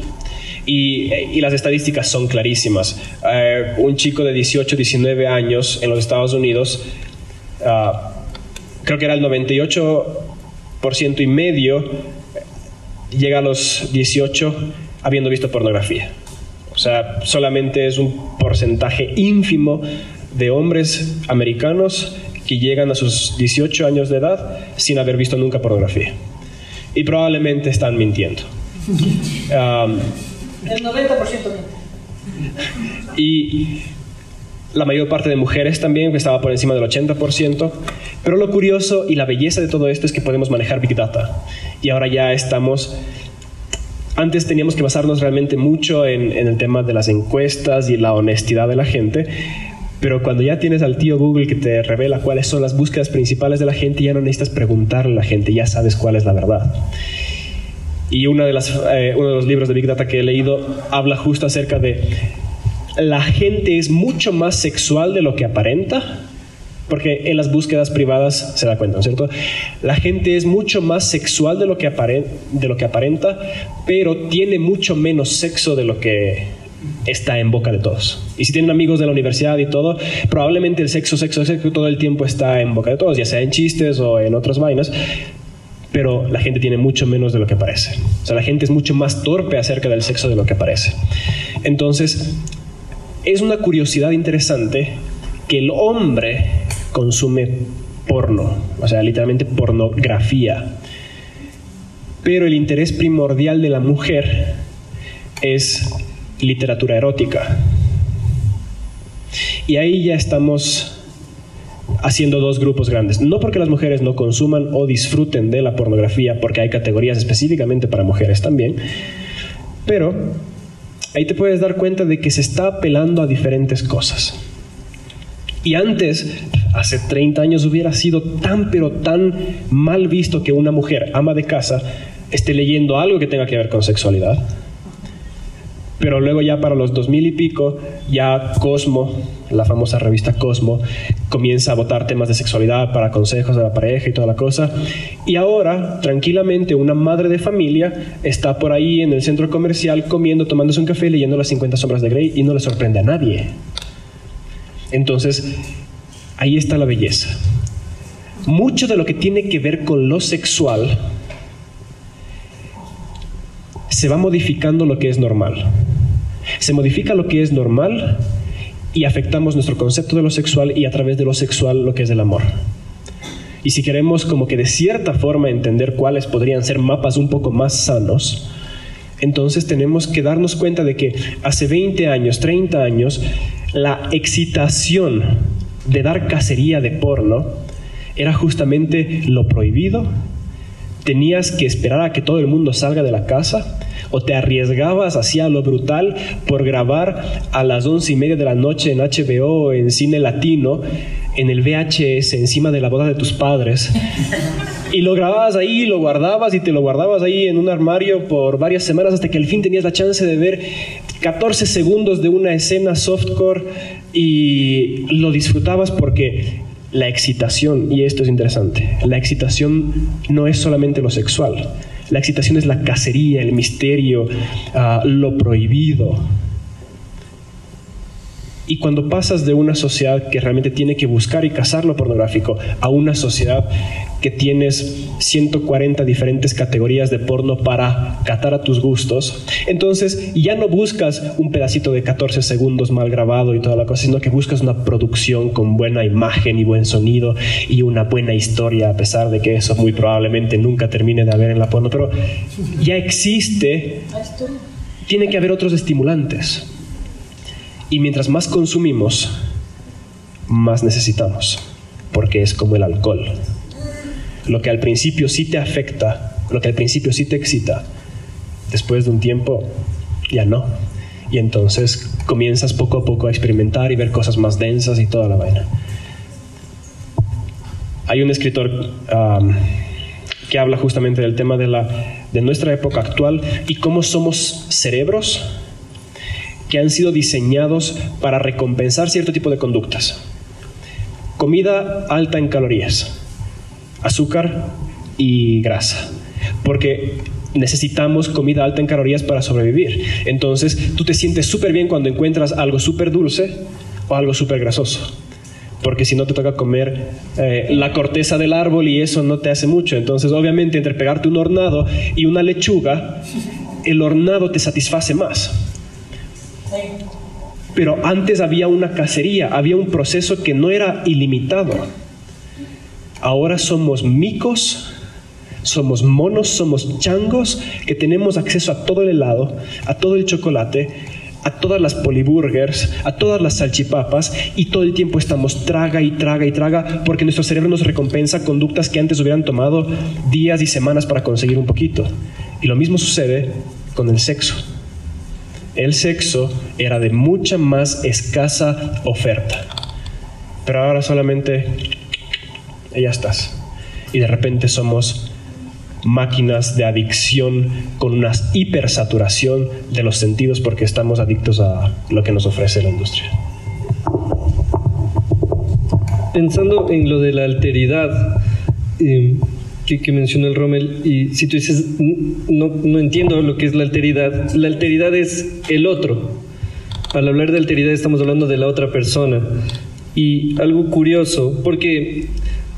[SPEAKER 2] Y, las estadísticas son clarísimas. Eh, un chico de 18, 19 años en los Estados Unidos, ah, creo que era el 98% y medio, llega a los 18 habiendo visto pornografía. O sea, solamente es un porcentaje ínfimo de hombres americanos que llegan a sus 18 años de edad sin haber visto nunca pornografía. Y probablemente están mintiendo.
[SPEAKER 1] El 90%
[SPEAKER 2] Y la mayor parte de mujeres también, que estaba por encima del 80%. Pero lo curioso y la belleza de todo esto es que podemos manejar Big Data. Y ahora ya estamos antes teníamos que basarnos realmente mucho en, el tema de las encuestas y la honestidad de la gente, pero cuando ya tienes al tío Google que te revela cuáles son las búsquedas principales de la gente, ya no necesitas preguntarle a la gente, ya sabes cuál es la verdad. Y una de las, eh, uno de los libros de Big Data que he leído habla justo acerca de la gente es mucho más sexual de lo que aparenta porque en las búsquedas privadas se da cuenta, ¿no es cierto? La gente es mucho más sexual de lo que, de lo que aparenta, pero tiene mucho menos sexo de lo que está en boca de todos. Y si tienen amigos de la universidad y todo, probablemente el sexo, sexo, sexo todo el tiempo está en boca de todos, ya sea en chistes o en otras vainas, pero la gente tiene mucho menos de lo que parece. O sea, la gente es mucho más torpe acerca del sexo de lo que parece. Entonces, es una curiosidad interesante que el hombre consume porno, o sea, literalmente pornografía. Pero el interés primordial de la mujer es literatura erótica. Y ahí ya estamos haciendo dos grupos grandes. No porque las mujeres no consuman o disfruten de la pornografía, porque hay categorías específicamente para mujeres también, pero ahí te puedes dar cuenta de que se está apelando a diferentes cosas. Y antes hace 30 años hubiera sido tan pero tan mal visto que una mujer ama de casa esté leyendo algo que tenga que ver con sexualidad. Pero luego ya para los 2000 y pico, ya Cosmo, la famosa revista Cosmo, comienza a votar temas de sexualidad para consejos de la pareja y toda la cosa. Y ahora, tranquilamente, una madre de familia está por ahí en el centro comercial comiendo, tomándose un café, leyendo las 50 sombras de Grey y no le sorprende a nadie. Entonces, Ahí está la belleza. Mucho de lo que tiene que ver con lo sexual se va modificando lo que es normal. Se modifica lo que es normal y afectamos nuestro concepto de lo sexual y a través de lo sexual lo que es el amor. Y si queremos como que de cierta forma entender cuáles podrían ser mapas un poco más sanos, entonces tenemos que darnos cuenta de que hace 20 años, 30 años, la excitación de dar cacería de porno era justamente lo prohibido. Tenías que esperar a que todo el mundo salga de la casa o te arriesgabas hacia lo brutal por grabar a las once y media de la noche en HBO, en cine latino, en el VHS, encima de la boda de tus padres. Y lo grababas ahí, lo guardabas y te lo guardabas ahí en un armario por varias semanas hasta que al fin tenías la chance de ver 14 segundos de una escena softcore y lo disfrutabas porque la excitación, y esto es interesante, la excitación no es solamente lo sexual. La excitación es la cacería, el misterio, ah, lo prohibido. Y cuando pasas de una sociedad que realmente tiene que buscar y cazar lo pornográfico a una sociedad que tienes 140 diferentes categorías de porno para catar a tus gustos, entonces ya no buscas un pedacito de 14 segundos mal grabado y toda la cosa, sino que buscas una producción con buena imagen y buen sonido y una buena historia, a pesar de que eso muy probablemente nunca termine de haber en la porno, pero ya existe, tiene que haber otros estimulantes. Y mientras más consumimos, más necesitamos, porque es como el alcohol. Lo que al principio sí te afecta, lo que al principio sí te excita, después de un tiempo ya no. Y entonces comienzas poco a poco a experimentar y ver cosas más densas y toda la vaina. Hay un escritor que habla justamente del tema de, la, de nuestra época actual y cómo somos cerebros que han sido diseñados para recompensar cierto tipo de conductas. Comida alta en calorías, azúcar y grasa, porque necesitamos comida alta en calorías para sobrevivir. Entonces tú te sientes súper bien cuando encuentras algo súper dulce o algo súper grasoso. Porque si no te toca comer eh, la corteza del árbol y eso no te hace mucho. Entonces, obviamente, entre pegarte un hornado y una lechuga, el hornado te satisface más. Pero antes había una cacería, había un proceso que no era ilimitado. Ahora somos micos, somos monos, somos changos, que tenemos acceso a todo el helado, a todo el chocolate, a todas las poliburgers, a todas las salchipapas y todo el tiempo estamos traga y traga y traga porque nuestro cerebro nos recompensa conductas que antes hubieran tomado días y semanas para conseguir un poquito. Y lo mismo sucede con el sexo el sexo era de mucha más escasa oferta. Pero ahora solamente ya estás. Y de repente somos máquinas de adicción con una hipersaturación de los sentidos porque estamos adictos a lo que nos ofrece la industria.
[SPEAKER 4] Pensando en lo de la alteridad, eh, que, mencionó el Rommel, y si tú dices, no, no entiendo lo que es la alteridad, la alteridad es el otro. Al hablar de alteridad estamos hablando de la otra persona. Y algo curioso, porque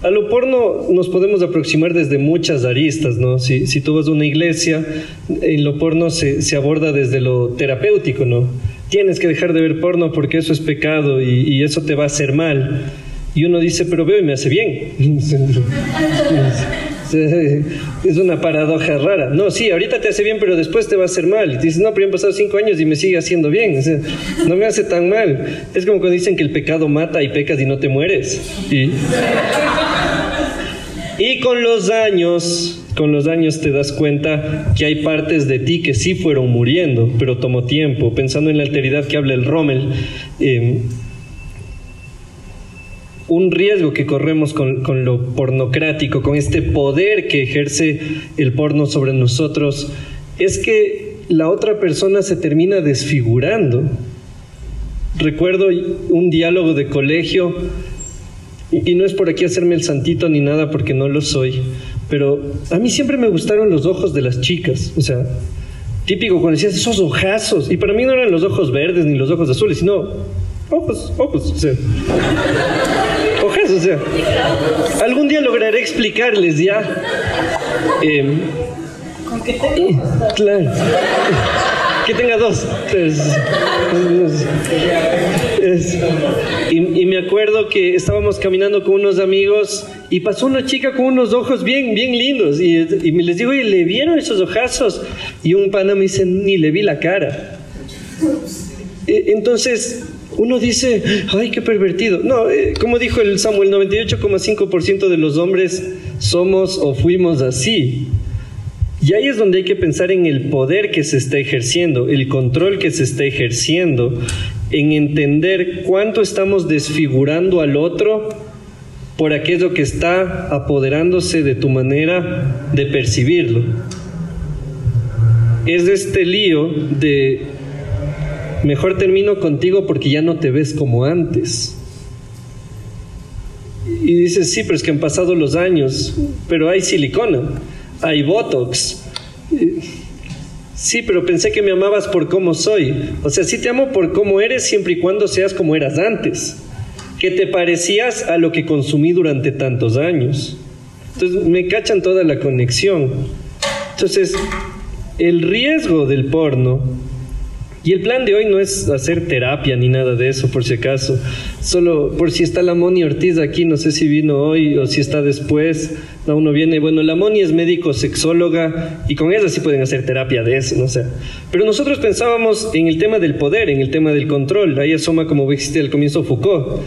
[SPEAKER 4] a lo porno nos podemos aproximar desde muchas aristas, ¿no? Si, si tú vas a una iglesia, en lo porno se, se, aborda desde lo terapéutico, ¿no? Tienes que dejar de ver porno porque eso es pecado y, y eso te va a hacer mal. Y uno dice, pero veo y me hace bien. Es una paradoja rara. No, sí, ahorita te hace bien, pero después te va a hacer mal. Y dices, no, pero han pasado cinco años y me sigue haciendo bien. no me hace tan mal. Es como cuando dicen que el pecado mata y pecas y no te mueres. Y, y con los años, con los años te das cuenta que hay partes de ti que sí fueron muriendo, pero tomó tiempo. Pensando en la alteridad que habla el Rommel, eh, un riesgo que corremos con, lo pornocrático, con este poder que ejerce el porno sobre nosotros, es que la otra persona se termina desfigurando. Recuerdo un diálogo de colegio, y, no es por aquí hacerme el santito ni nada porque no lo soy, pero a mí siempre me gustaron los ojos de las chicas, o sea, típico cuando decías esos ojazos, y para mí no eran los ojos verdes ni los ojos azules, sino ojos, ojos, o sea o sea, algún día lograré explicarles ya. Eh,
[SPEAKER 1] ¿Con qué te Claro.
[SPEAKER 4] que tenga dos. Es- y, y me acuerdo que estábamos caminando con unos amigos y pasó una chica con unos ojos bien, bien lindos. Y, y me les digo, oye, ¿le vieron esos ojazos? Y un pana me dice, ni le vi la cara. Eh, Entonces, uno dice, ay, qué pervertido. No, eh, como dijo el Samuel, 98,5% de los hombres somos o fuimos así. Y ahí es donde hay que pensar en el poder que se está ejerciendo, el control que se está ejerciendo, en entender cuánto estamos desfigurando al otro por aquello que está apoderándose de tu manera de percibirlo. Es este lío de mejor termino contigo porque ya no te ves como antes. Y dices, sí, pero es que han pasado los años, pero hay silicona, hay botox. Sí, pero pensé que me amabas por cómo soy. O sea, sí te amo por cómo eres siempre y cuando seas como eras antes. Que te parecías a lo que consumí durante tantos años. Entonces me cachan toda la conexión. Entonces, el riesgo del porno y el plan de hoy no es hacer terapia ni nada de eso, por si acaso. Solo por si está la Moni Ortiz aquí, no sé si vino hoy o si está después. No, uno viene, bueno, la Moni es médico sexóloga y con ella sí pueden hacer terapia de eso, no sé. Pero nosotros pensábamos en el tema del poder, en el tema del control. Ahí asoma como existe al comienzo Foucault.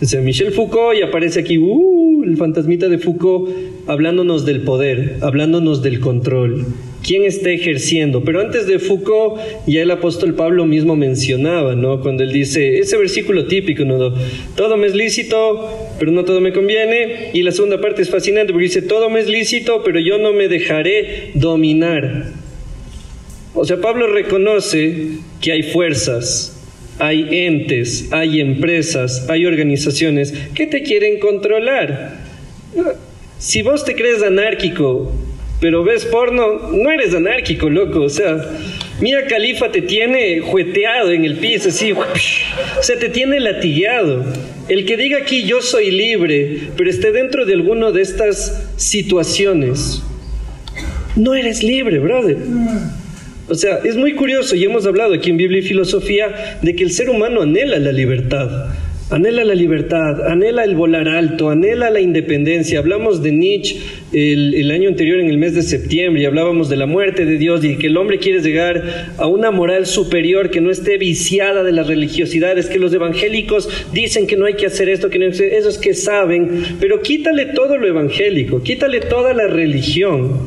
[SPEAKER 4] O sea, Michel Foucault y aparece aquí, uh, el fantasmita de Foucault, hablándonos del poder, hablándonos del control. ¿Quién está ejerciendo? Pero antes de Foucault, ya el apóstol Pablo mismo mencionaba, ¿no? Cuando él dice, ese versículo típico, ¿no? Todo me es lícito, pero no todo me conviene. Y la segunda parte es fascinante porque dice, todo me es lícito, pero yo no me dejaré dominar. O sea, Pablo reconoce que hay fuerzas, hay entes, hay empresas, hay organizaciones que te quieren controlar. Si vos te crees anárquico, pero ves porno, no eres anárquico, loco. O sea, Mía Califa te tiene jueteado en el piso, así, o sea, te tiene latigueado. El que diga aquí yo soy libre, pero esté dentro de alguna de estas situaciones, no eres libre, brother. O sea, es muy curioso y hemos hablado aquí en Biblia y Filosofía de que el ser humano anhela la libertad. Anhela la libertad, anhela el volar alto, anhela la independencia. Hablamos de Nietzsche el, año anterior, en el mes de septiembre, y hablábamos de la muerte de Dios y que el hombre quiere llegar a una moral superior que no esté viciada de las religiosidades, que los evangélicos dicen que no hay que hacer esto, que no hay que esos que saben, pero quítale todo lo evangélico, quítale toda la religión.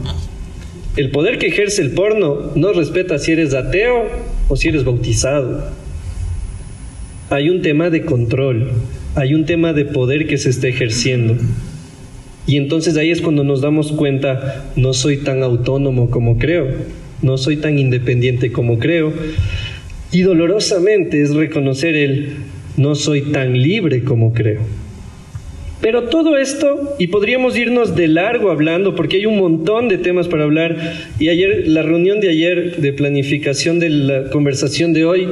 [SPEAKER 4] El poder que ejerce el porno no respeta si eres ateo o si eres bautizado. Hay un tema de control, hay un tema de poder que se está ejerciendo. Y entonces ahí es cuando nos damos cuenta, no soy tan autónomo como creo, no soy tan independiente como creo. Y dolorosamente es reconocer el, no soy tan libre como creo. Pero todo esto, y podríamos irnos de largo hablando, porque hay un montón de temas para hablar, y ayer, la reunión de ayer de planificación de la conversación de hoy,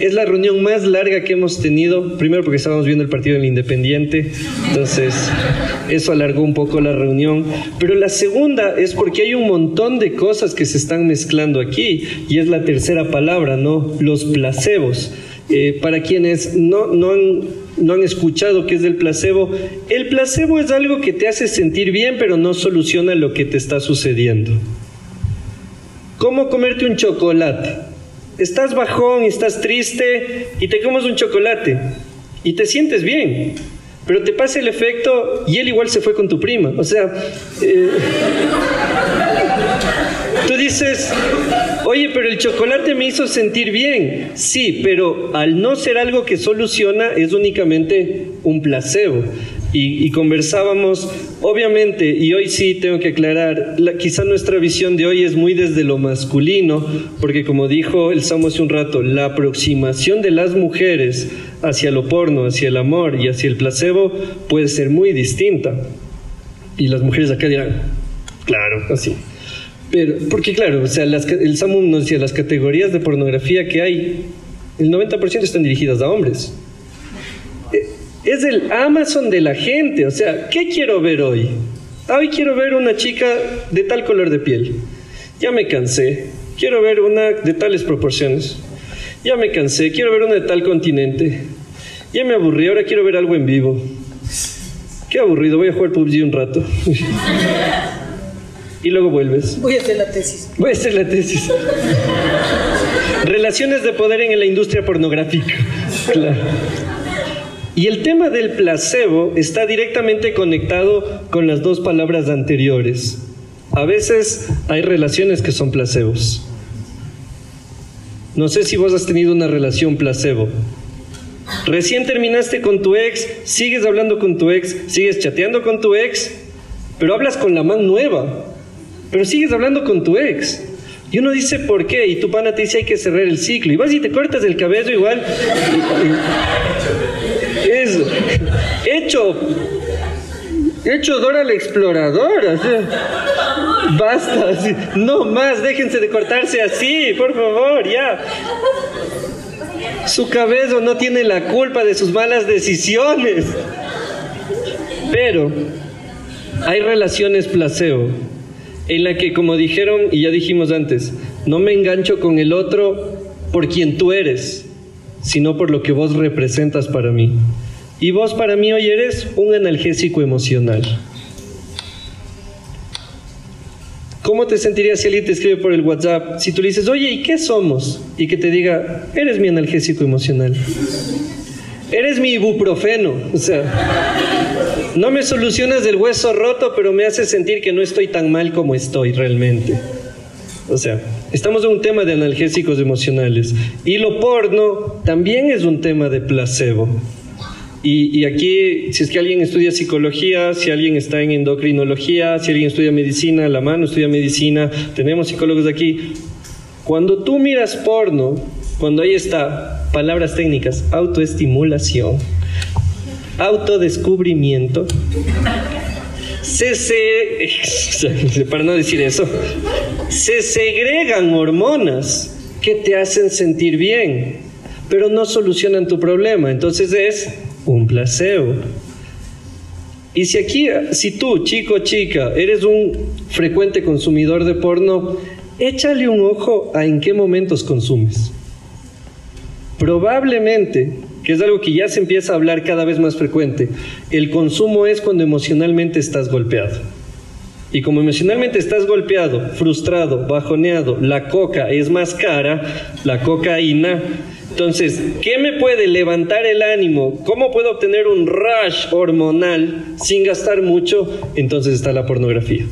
[SPEAKER 4] es la reunión más larga que hemos tenido, primero porque estábamos viendo el partido del Independiente, entonces eso alargó un poco la reunión, pero la segunda es porque hay un montón de cosas que se están mezclando aquí, y es la tercera palabra, ¿no? Los placebos. Eh, para quienes no, no han no han escuchado qué es el placebo. El placebo es algo que te hace sentir bien, pero no soluciona lo que te está sucediendo. ¿Cómo comerte un chocolate? Estás bajón, estás triste y te comes un chocolate y te sientes bien, pero te pasa el efecto y él igual se fue con tu prima. O sea, eh, tú dices, oye, pero el chocolate me hizo sentir bien. Sí, pero al no ser algo que soluciona, es únicamente un placebo. Y, conversábamos, obviamente, y hoy sí tengo que aclarar, la, quizá nuestra visión de hoy es muy desde lo masculino, porque como dijo el Samo hace un rato, la aproximación de las mujeres hacia lo porno, hacia el amor y hacia el placebo puede ser muy distinta. Y las mujeres acá dirán, claro, así. Pero, porque claro, o sea, las, el Samu nos decía, las categorías de pornografía que hay, el 90% están dirigidas a hombres. Es el Amazon de la gente, o sea, ¿qué quiero ver hoy? Hoy quiero ver una chica de tal color de piel. Ya me cansé. quiero ver una de tales proporciones. Ya me cansé, quiero ver una de tal continente. Ya me aburrí, ahora quiero ver algo en vivo. Qué aburrido, voy a jugar PUBG un rato. y luego vuelves.
[SPEAKER 1] Voy a hacer la tesis.
[SPEAKER 4] Voy a hacer la tesis. Relaciones de poder en la industria pornográfica. Claro. Y el tema del placebo está directamente conectado con las dos palabras anteriores. A veces hay relaciones que son placebos. No sé si vos has tenido una relación placebo. Recién terminaste con tu ex, sigues hablando con tu ex, sigues chateando con tu ex, pero hablas con la man nueva, pero sigues hablando con tu ex. Y uno dice, ¿por qué? Y tu pana te dice, hay que cerrar el ciclo. Y vas y te cortas el cabello igual. Es hecho, hecho Dora la exploradora. Basta, no más, déjense de cortarse así, por favor, ya. Su cabello no tiene la culpa de sus malas decisiones. Pero hay relaciones placebo en la que, como dijeron y ya dijimos antes, no me engancho con el otro por quien tú eres, sino por lo que vos representas para mí. Y vos para mí hoy eres un analgésico emocional. ¿Cómo te sentirías si alguien te escribe por el WhatsApp? Si tú le dices, oye, ¿y qué somos? Y que te diga, eres mi analgésico emocional. Eres mi ibuprofeno. O sea, no me solucionas del hueso roto, pero me hace sentir que no estoy tan mal como estoy realmente. O sea, estamos en un tema de analgésicos emocionales. Y lo porno también es un tema de placebo. Y, aquí, si es que alguien estudia psicología, si alguien está en endocrinología, si alguien estudia medicina, la mano estudia medicina, tenemos psicólogos aquí. Cuando tú miras porno, cuando ahí está, palabras técnicas, autoestimulación, autodescubrimiento, se, se, para no decir eso, se segregan hormonas que te hacen sentir bien, pero no solucionan tu problema. Entonces es un placebo. Y si aquí, si tú, chico chica, eres un frecuente consumidor de porno, échale un ojo a en qué momentos consumes. Probablemente, que es algo que ya se empieza a hablar cada vez más frecuente, el consumo es cuando emocionalmente estás golpeado. Y como emocionalmente estás golpeado, frustrado, bajoneado, la coca es más cara, la cocaína entonces, ¿qué me puede levantar el ánimo? ¿Cómo puedo obtener un rush hormonal sin gastar mucho? Entonces está la pornografía.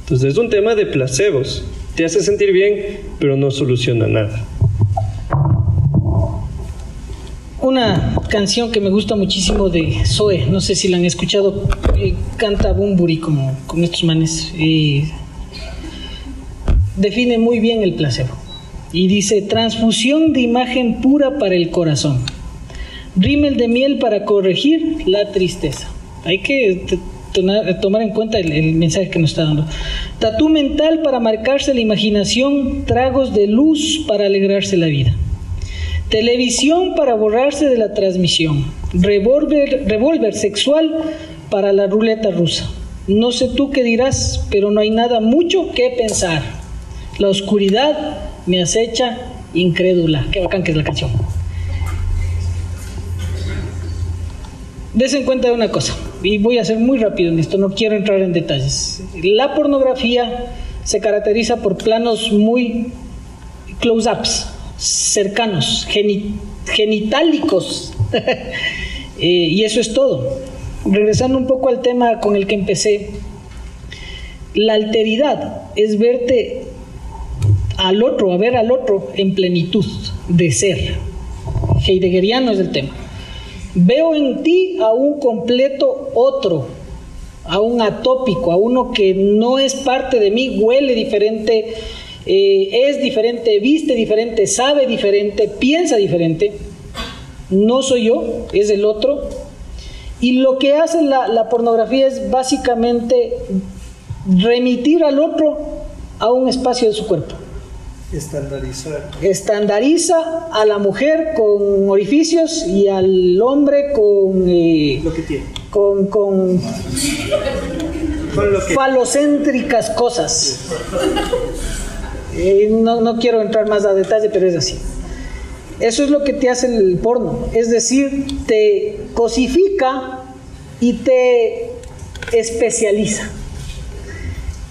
[SPEAKER 4] Entonces es un tema de placebos. Te hace sentir bien, pero no soluciona nada.
[SPEAKER 1] Una canción que me gusta muchísimo de Zoe, no sé si la han escuchado, eh, canta Bumburi como con estos manes. define muy bien el placebo. Y dice, transfusión de imagen pura para el corazón. Rímel de miel para corregir la tristeza. Hay que tomar en cuenta el, mensaje que nos está dando. Tatú mental para marcarse la imaginación, tragos de luz para alegrarse la vida. Televisión para borrarse de la transmisión. Revólver sexual para la ruleta rusa. No sé tú qué dirás, pero no hay nada mucho que pensar. La oscuridad me acecha incrédula. Qué bacán que es la canción. Desen cuenta de una cosa, y voy a ser muy rápido en esto, no quiero entrar en detalles. La pornografía se caracteriza por planos muy close-ups, cercanos, genitálicos, eh, y eso es todo. Regresando un poco al tema con el que empecé, la alteridad es verte al otro, a ver al otro en plenitud de ser. Heideggeriano es el tema. Veo en ti a un completo otro, a un atópico, a uno que no es parte de mí, huele diferente, eh, es diferente, viste diferente, sabe diferente, piensa diferente. No soy yo, es el otro. Y lo que hace la, la pornografía es básicamente remitir al otro a un espacio de su cuerpo.
[SPEAKER 3] Estandarizar.
[SPEAKER 1] Estandariza a la mujer con orificios y al hombre con.
[SPEAKER 3] Eh, lo que tiene.
[SPEAKER 1] Con. con, falocéntricas cosas. Eh, no, quiero entrar más a detalle, pero es así. Eso es lo que te hace el porno, es decir, te cosifica y te especializa.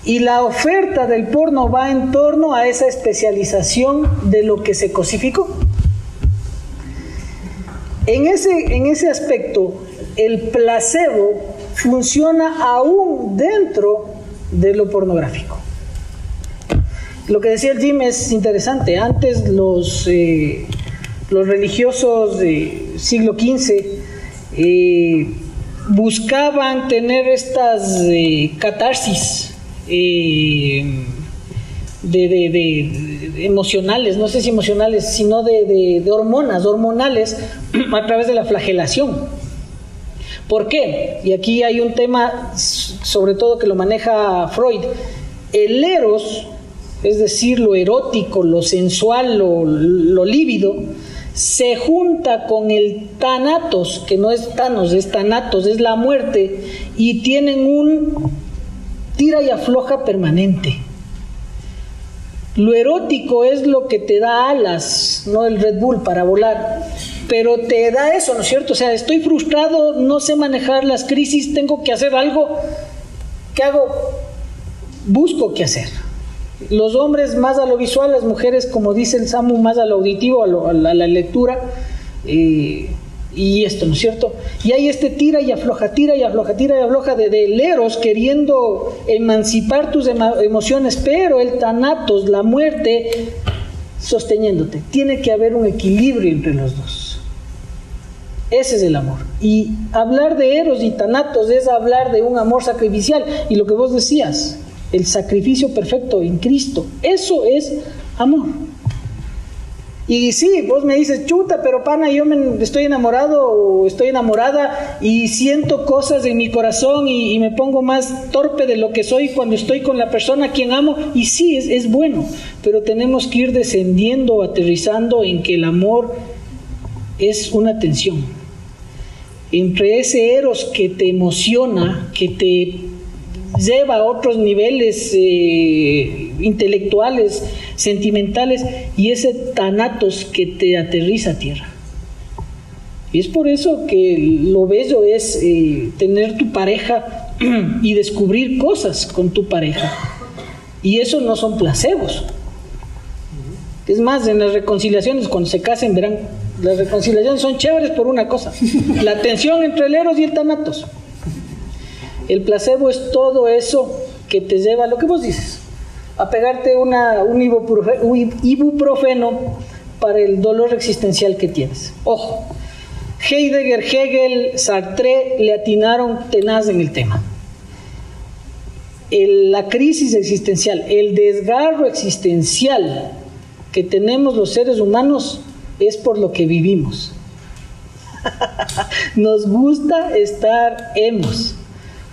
[SPEAKER 1] Y la oferta del porno va en torno a esa especialización de lo que se cosificó. En ese, en ese aspecto, el placebo funciona aún dentro de lo pornográfico. Lo que decía el Jim es interesante. Antes los, eh, los religiosos del siglo XV eh, buscaban tener estas eh, catarsis de, emocionales, no sé si emocionales, sino de, de hormonas, hormonales, a través de la flagelación. ¿Por qué? Y aquí hay un tema, sobre todo que lo maneja Freud. El eros, es decir, lo erótico, lo sensual, lo, lívido, se junta con el Thanatos, que no es Thanos, es Thanatos, es la muerte, y tienen un tira y afloja permanente. Lo erótico es lo que te da alas, no el Red Bull para volar, pero te da eso, ¿no es cierto? O sea, estoy frustrado, no sé manejar las crisis, tengo que hacer algo. ¿Qué hago? Busco qué hacer. Los hombres más a lo visual, las mujeres, como dice el Samu, más a lo auditivo, a, la, lectura. Eh, y esto, ¿no es cierto? Y hay este tira y afloja, tira y afloja, tira y afloja de, de leros queriendo emancipar tus emociones, pero el tanatos, la muerte, sosteniéndote. Tiene que haber un equilibrio entre los dos. Ese es el amor. Y hablar de eros y tanatos es hablar de un amor sacrificial. Y lo que vos decías, el sacrificio perfecto en Cristo. Eso es amor. Y sí, vos me dices, chuta, pero pana, yo me estoy enamorado o estoy enamorada y siento cosas en mi corazón y, me pongo más torpe de lo que soy cuando estoy con la persona a quien amo. Y sí, es, es bueno, pero tenemos que ir descendiendo, aterrizando en que el amor es una tensión. Entre ese eros que te emociona, que te lleva a otros niveles eh, intelectuales, sentimentales, y ese tanatos que te aterriza a tierra. Y es por eso que lo bello es eh, tener tu pareja y descubrir cosas con tu pareja. Y eso no son placebos. Es más, en las reconciliaciones, cuando se casen, verán, las reconciliaciones son chéveres por una cosa, la tensión entre el eros y el tanatos. El placebo es todo eso que te lleva a lo que vos dices, a pegarte una, un ibuprofeno para el dolor existencial que tienes. Ojo, Heidegger, Hegel, Sartre le atinaron tenaz en el tema. la crisis existencial, el desgarro existencial que tenemos los seres humanos es por lo que vivimos. Nos gusta estar hemos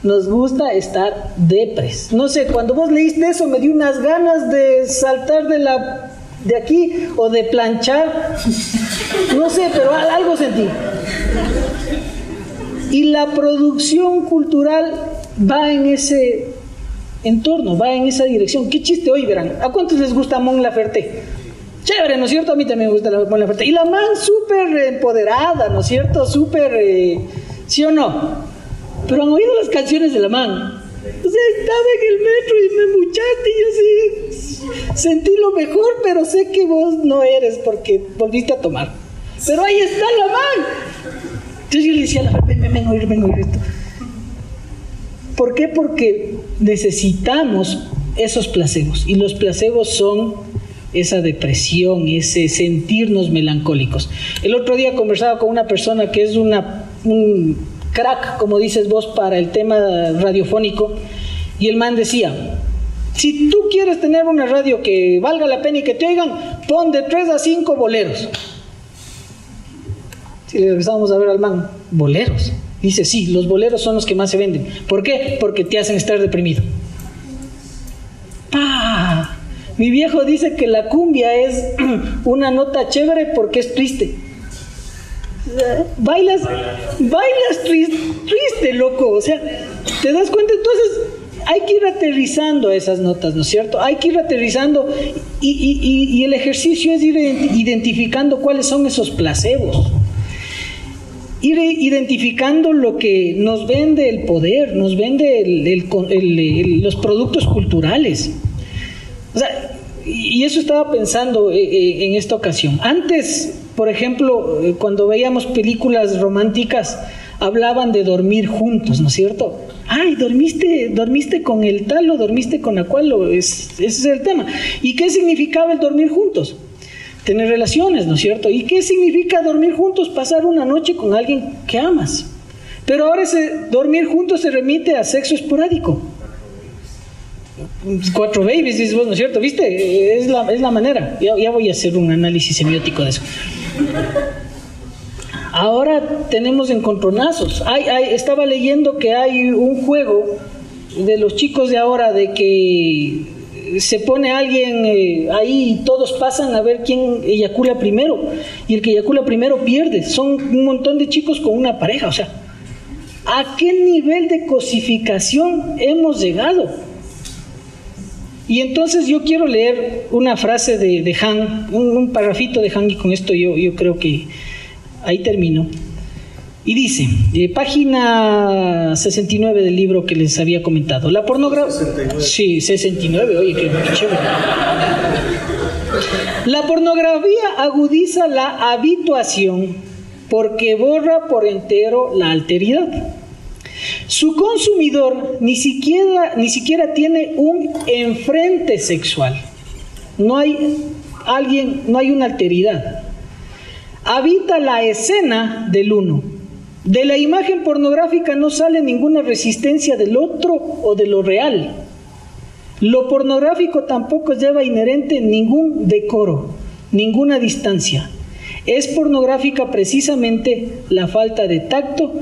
[SPEAKER 1] nos gusta estar depres. No sé, cuando vos leíste eso me dio unas ganas de saltar de la de aquí o de planchar. No sé, pero algo sentí. Y la producción cultural va en ese entorno, va en esa dirección. Qué chiste hoy, verán. ¿A cuántos les gusta Mon Laferte? Chévere, ¿no es cierto? A mí también me gusta Mon Laferte. Y la man súper empoderada, ¿no es cierto? Súper, eh, ¿sí o no? Pero han oído las canciones de la man. O sea, estaba en el metro y me muchaste y yo sí sentí lo mejor, pero sé que vos no eres porque volviste a tomar. Pero ahí está la man. Entonces yo le decía ven, ven, ven, oír, ven, oír esto. ¿Por qué? Porque necesitamos esos placebos. Y los placebos son esa depresión, ese sentirnos melancólicos. El otro día conversaba con una persona que es una, un crack, como dices vos, para el tema radiofónico. Y el man decía, si tú quieres tener una radio que valga la pena y que te oigan, pon de 3 a 5 boleros. Si le regresamos a ver al man, boleros. Dice, sí, los boleros son los que más se venden. ¿Por qué? Porque te hacen estar deprimido. ¡Pah! Mi viejo dice que la cumbia es una nota chévere porque es triste bailas, bailas triste, loco. O sea, ¿te das cuenta? Entonces, hay que ir aterrizando esas notas, ¿no es cierto? Hay que ir aterrizando y, el ejercicio es ir ident- identificando cuáles son esos placebos. Ir identificando lo que nos vende el poder, nos vende los productos culturales. O sea, y y eso estaba pensando eh, eh, en esta ocasión. Antes, por ejemplo, eh, cuando veíamos películas románticas, hablaban de dormir juntos, ¿no es cierto? Ay, dormiste, dormiste con el tal o dormiste con la cual, es, ese es el tema. ¿Y qué significaba el dormir juntos? Tener relaciones, ¿no es cierto? ¿Y qué significa dormir juntos? Pasar una noche con alguien que amas. Pero ahora ese dormir juntos se remite a sexo esporádico cuatro babies, ¿no es cierto? ¿Viste? Es la, es la manera. Ya, ya voy a hacer un análisis semiótico de eso. Ahora tenemos encontronazos. Hay, hay, estaba leyendo que hay un juego de los chicos de ahora de que se pone alguien eh, ahí y todos pasan a ver quién eyacula primero. Y el que eyacula primero pierde. Son un montón de chicos con una pareja. O sea, ¿a qué nivel de cosificación hemos llegado? Y entonces yo quiero leer una frase de, de Han, un, un parrafito de Han, y con esto yo, yo creo que ahí termino. Y dice, eh, página 69 del libro que les había comentado, la pornografía...
[SPEAKER 3] 69.
[SPEAKER 1] Sí, 69, oye, qué, qué chévere. La pornografía agudiza la habituación porque borra por entero la alteridad. Su consumidor ni siquiera, ni siquiera tiene un enfrente sexual. No hay alguien, no hay una alteridad. Habita la escena del uno. De la imagen pornográfica no sale ninguna resistencia del otro o de lo real. Lo pornográfico tampoco lleva inherente ningún decoro, ninguna distancia. Es pornográfica precisamente la falta de tacto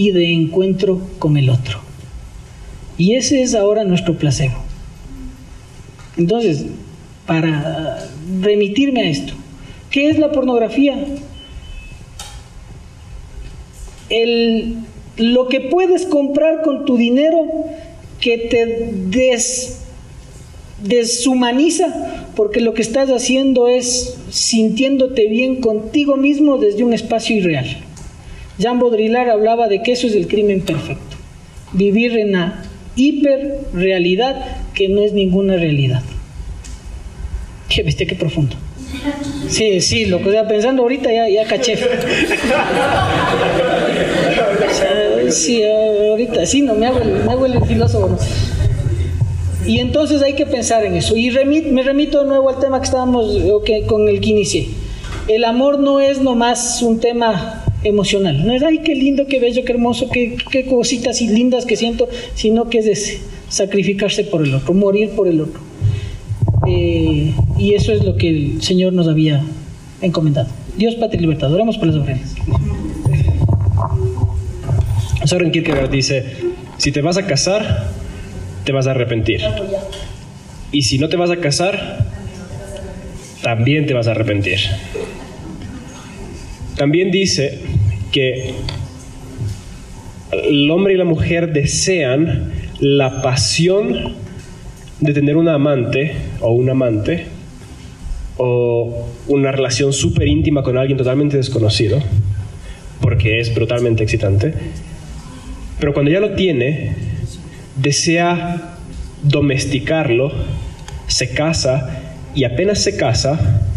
[SPEAKER 1] y de encuentro con el otro. Y ese es ahora nuestro placebo. Entonces, para remitirme a esto, ¿qué es la pornografía? El, lo que puedes comprar con tu dinero que te des, deshumaniza, porque lo que estás haciendo es sintiéndote bien contigo mismo desde un espacio irreal. Jean Baudrillard hablaba de que eso es el crimen perfecto. Vivir en la hiperrealidad que no es ninguna realidad. Qué bestia, qué profundo. Sí, sí, lo que estaba pensando ahorita ya, ya caché. Sí, ahorita sí, no me hago hago el filósofo. Y entonces hay que pensar en eso. Y me remito de nuevo al tema que estábamos con el que inicié. El amor no es nomás un tema emocional. No es, ay, qué lindo, qué bello, qué hermoso, qué, qué cositas y lindas que siento, sino que es ese, sacrificarse por el otro, morir por el otro. Eh, y eso es lo que el Señor nos había encomendado. Dios, Padre y Libertad. Oramos por las ofrendas.
[SPEAKER 2] Soren Kierkegaard dice, si te vas a casar, te vas a arrepentir. Y si no te vas a casar, también te vas a arrepentir. También dice que el hombre y la mujer desean la pasión de tener una amante o un amante o una relación súper íntima con alguien totalmente desconocido, porque es brutalmente excitante, pero cuando ya lo tiene, desea domesticarlo, se casa y apenas se casa,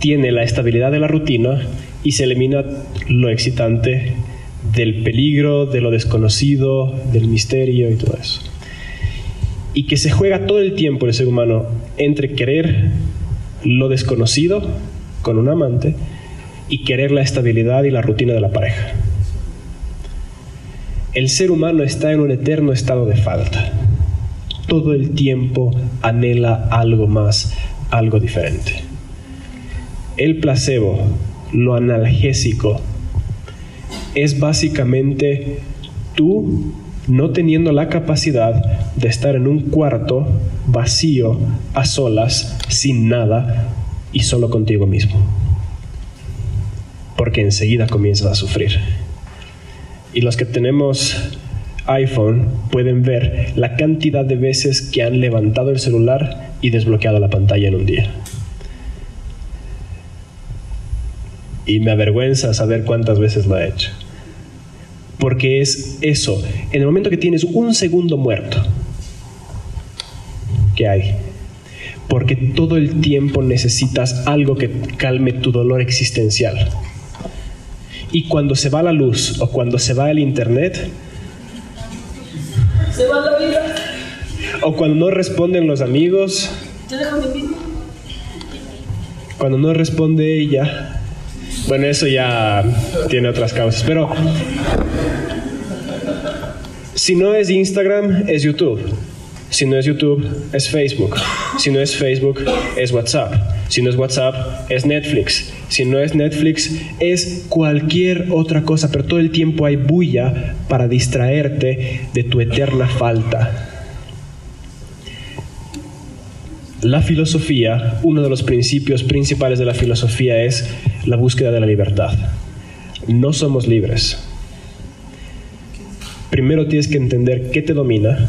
[SPEAKER 2] tiene la estabilidad de la rutina y se elimina lo excitante del peligro, de lo desconocido, del misterio y todo eso. Y que se juega todo el tiempo el ser humano entre querer lo desconocido con un amante y querer la estabilidad y la rutina de la pareja. El ser humano está en un eterno estado de falta. Todo el tiempo anhela algo más, algo diferente. El placebo, lo analgésico, es básicamente tú no teniendo la capacidad de estar en un cuarto vacío, a solas, sin nada y solo contigo mismo. Porque enseguida comienzas a sufrir. Y los que tenemos iPhone pueden ver la cantidad de veces que han levantado el celular y desbloqueado la pantalla en un día. Y me avergüenza saber cuántas veces lo he hecho. Porque es eso, en el momento que tienes un segundo muerto, ¿qué hay? Porque todo el tiempo necesitas algo que calme tu dolor existencial. Y cuando se va la luz o cuando se va el internet,
[SPEAKER 1] Se va la vida.
[SPEAKER 2] o cuando no responden los amigos,
[SPEAKER 1] Te dejo de mí.
[SPEAKER 2] cuando no responde ella, bueno, eso ya tiene otras causas, pero si no es Instagram, es YouTube. Si no es YouTube, es Facebook. Si no es Facebook, es WhatsApp. Si no es WhatsApp, es Netflix. Si no es Netflix, es cualquier otra cosa, pero todo el tiempo hay bulla para distraerte de tu eterna falta. La filosofía, uno de los principios principales de la filosofía es la búsqueda de la libertad. No somos libres. Primero tienes que entender qué te domina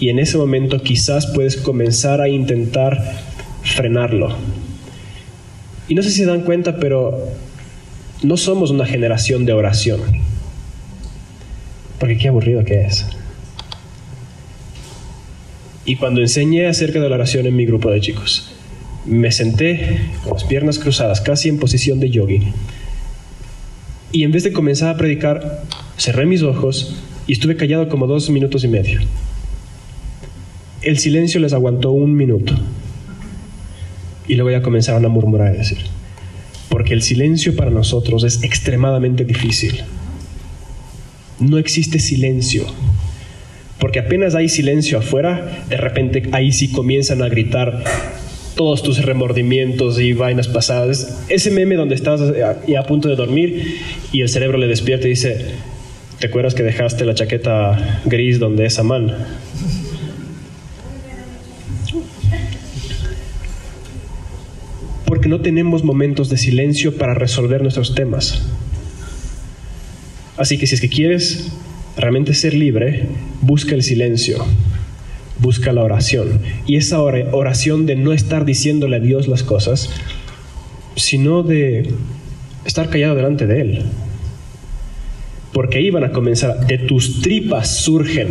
[SPEAKER 2] y en ese momento quizás puedes comenzar a intentar frenarlo. Y no sé si se dan cuenta, pero no somos una generación de oración. Porque qué aburrido que es. Y cuando enseñé acerca de la oración en mi grupo de chicos, me senté con las piernas cruzadas, casi en posición de yogi. Y en vez de comenzar a predicar, cerré mis ojos y estuve callado como dos minutos y medio. El silencio les aguantó un minuto. Y luego ya comenzaron a murmurar y decir, porque el silencio para nosotros es extremadamente difícil. No existe silencio. Porque apenas hay silencio afuera, de repente ahí sí comienzan a gritar todos tus remordimientos y vainas pasadas. Ese meme donde estás ya a punto de dormir y el cerebro le despierta y dice, ¿te acuerdas que dejaste la chaqueta gris donde esa man? Porque no tenemos momentos de silencio para resolver nuestros temas. Así que si es que quieres realmente ser libre, busca el silencio, busca la oración. Y esa oración de no estar diciéndole a Dios las cosas, sino de estar callado delante de Él. Porque ahí van a comenzar, de tus tripas surgen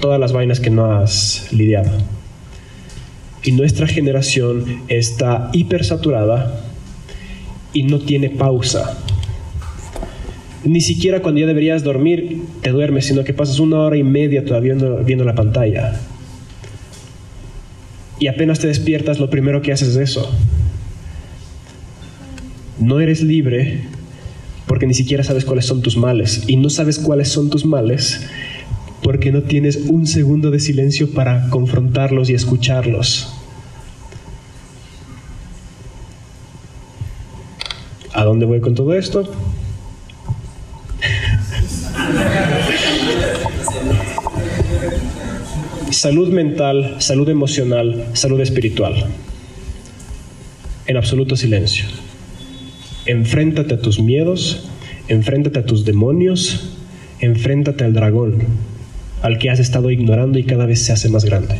[SPEAKER 2] todas las vainas que no has lidiado. Y nuestra generación está hipersaturada y no tiene pausa. Ni siquiera cuando ya deberías dormir te duermes, sino que pasas una hora y media todavía viendo, la pantalla. Y apenas te despiertas, lo primero que haces es eso. No eres libre porque ni siquiera sabes cuáles son tus males. Y no sabes cuáles son tus males porque no tienes un segundo de silencio para confrontarlos y escucharlos. ¿A dónde voy con todo esto? Salud mental, salud emocional, salud espiritual. En absoluto silencio. Enfréntate a tus miedos, enfréntate a tus demonios, enfréntate al dragón, al que has estado ignorando y cada vez se hace más grande.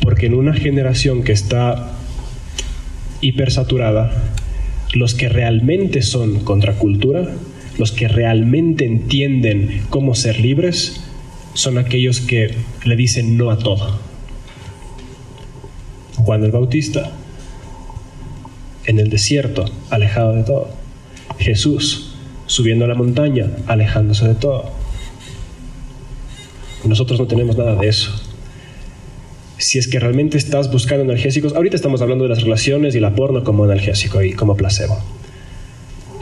[SPEAKER 2] Porque en una generación que está hipersaturada, los que realmente son contracultura, los que realmente entienden cómo ser libres, son aquellos que le dicen no a todo. Juan el Bautista, en el desierto, alejado de todo. Jesús, subiendo a la montaña, alejándose de todo. Nosotros no tenemos nada de eso. Si es que realmente estás buscando analgésicos, ahorita estamos hablando de las relaciones y la porno como analgésico y como placebo.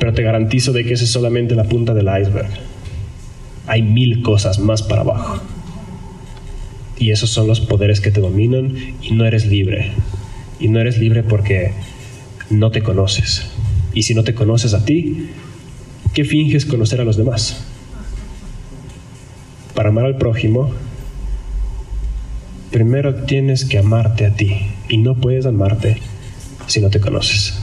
[SPEAKER 2] Pero te garantizo de que esa es solamente la punta del iceberg. Hay mil cosas más para abajo. Y esos son los poderes que te dominan y no eres libre. Y no eres libre porque no te conoces. Y si no te conoces a ti, ¿qué finges conocer a los demás? Para amar al prójimo, primero tienes que amarte a ti. Y no puedes amarte si no te conoces.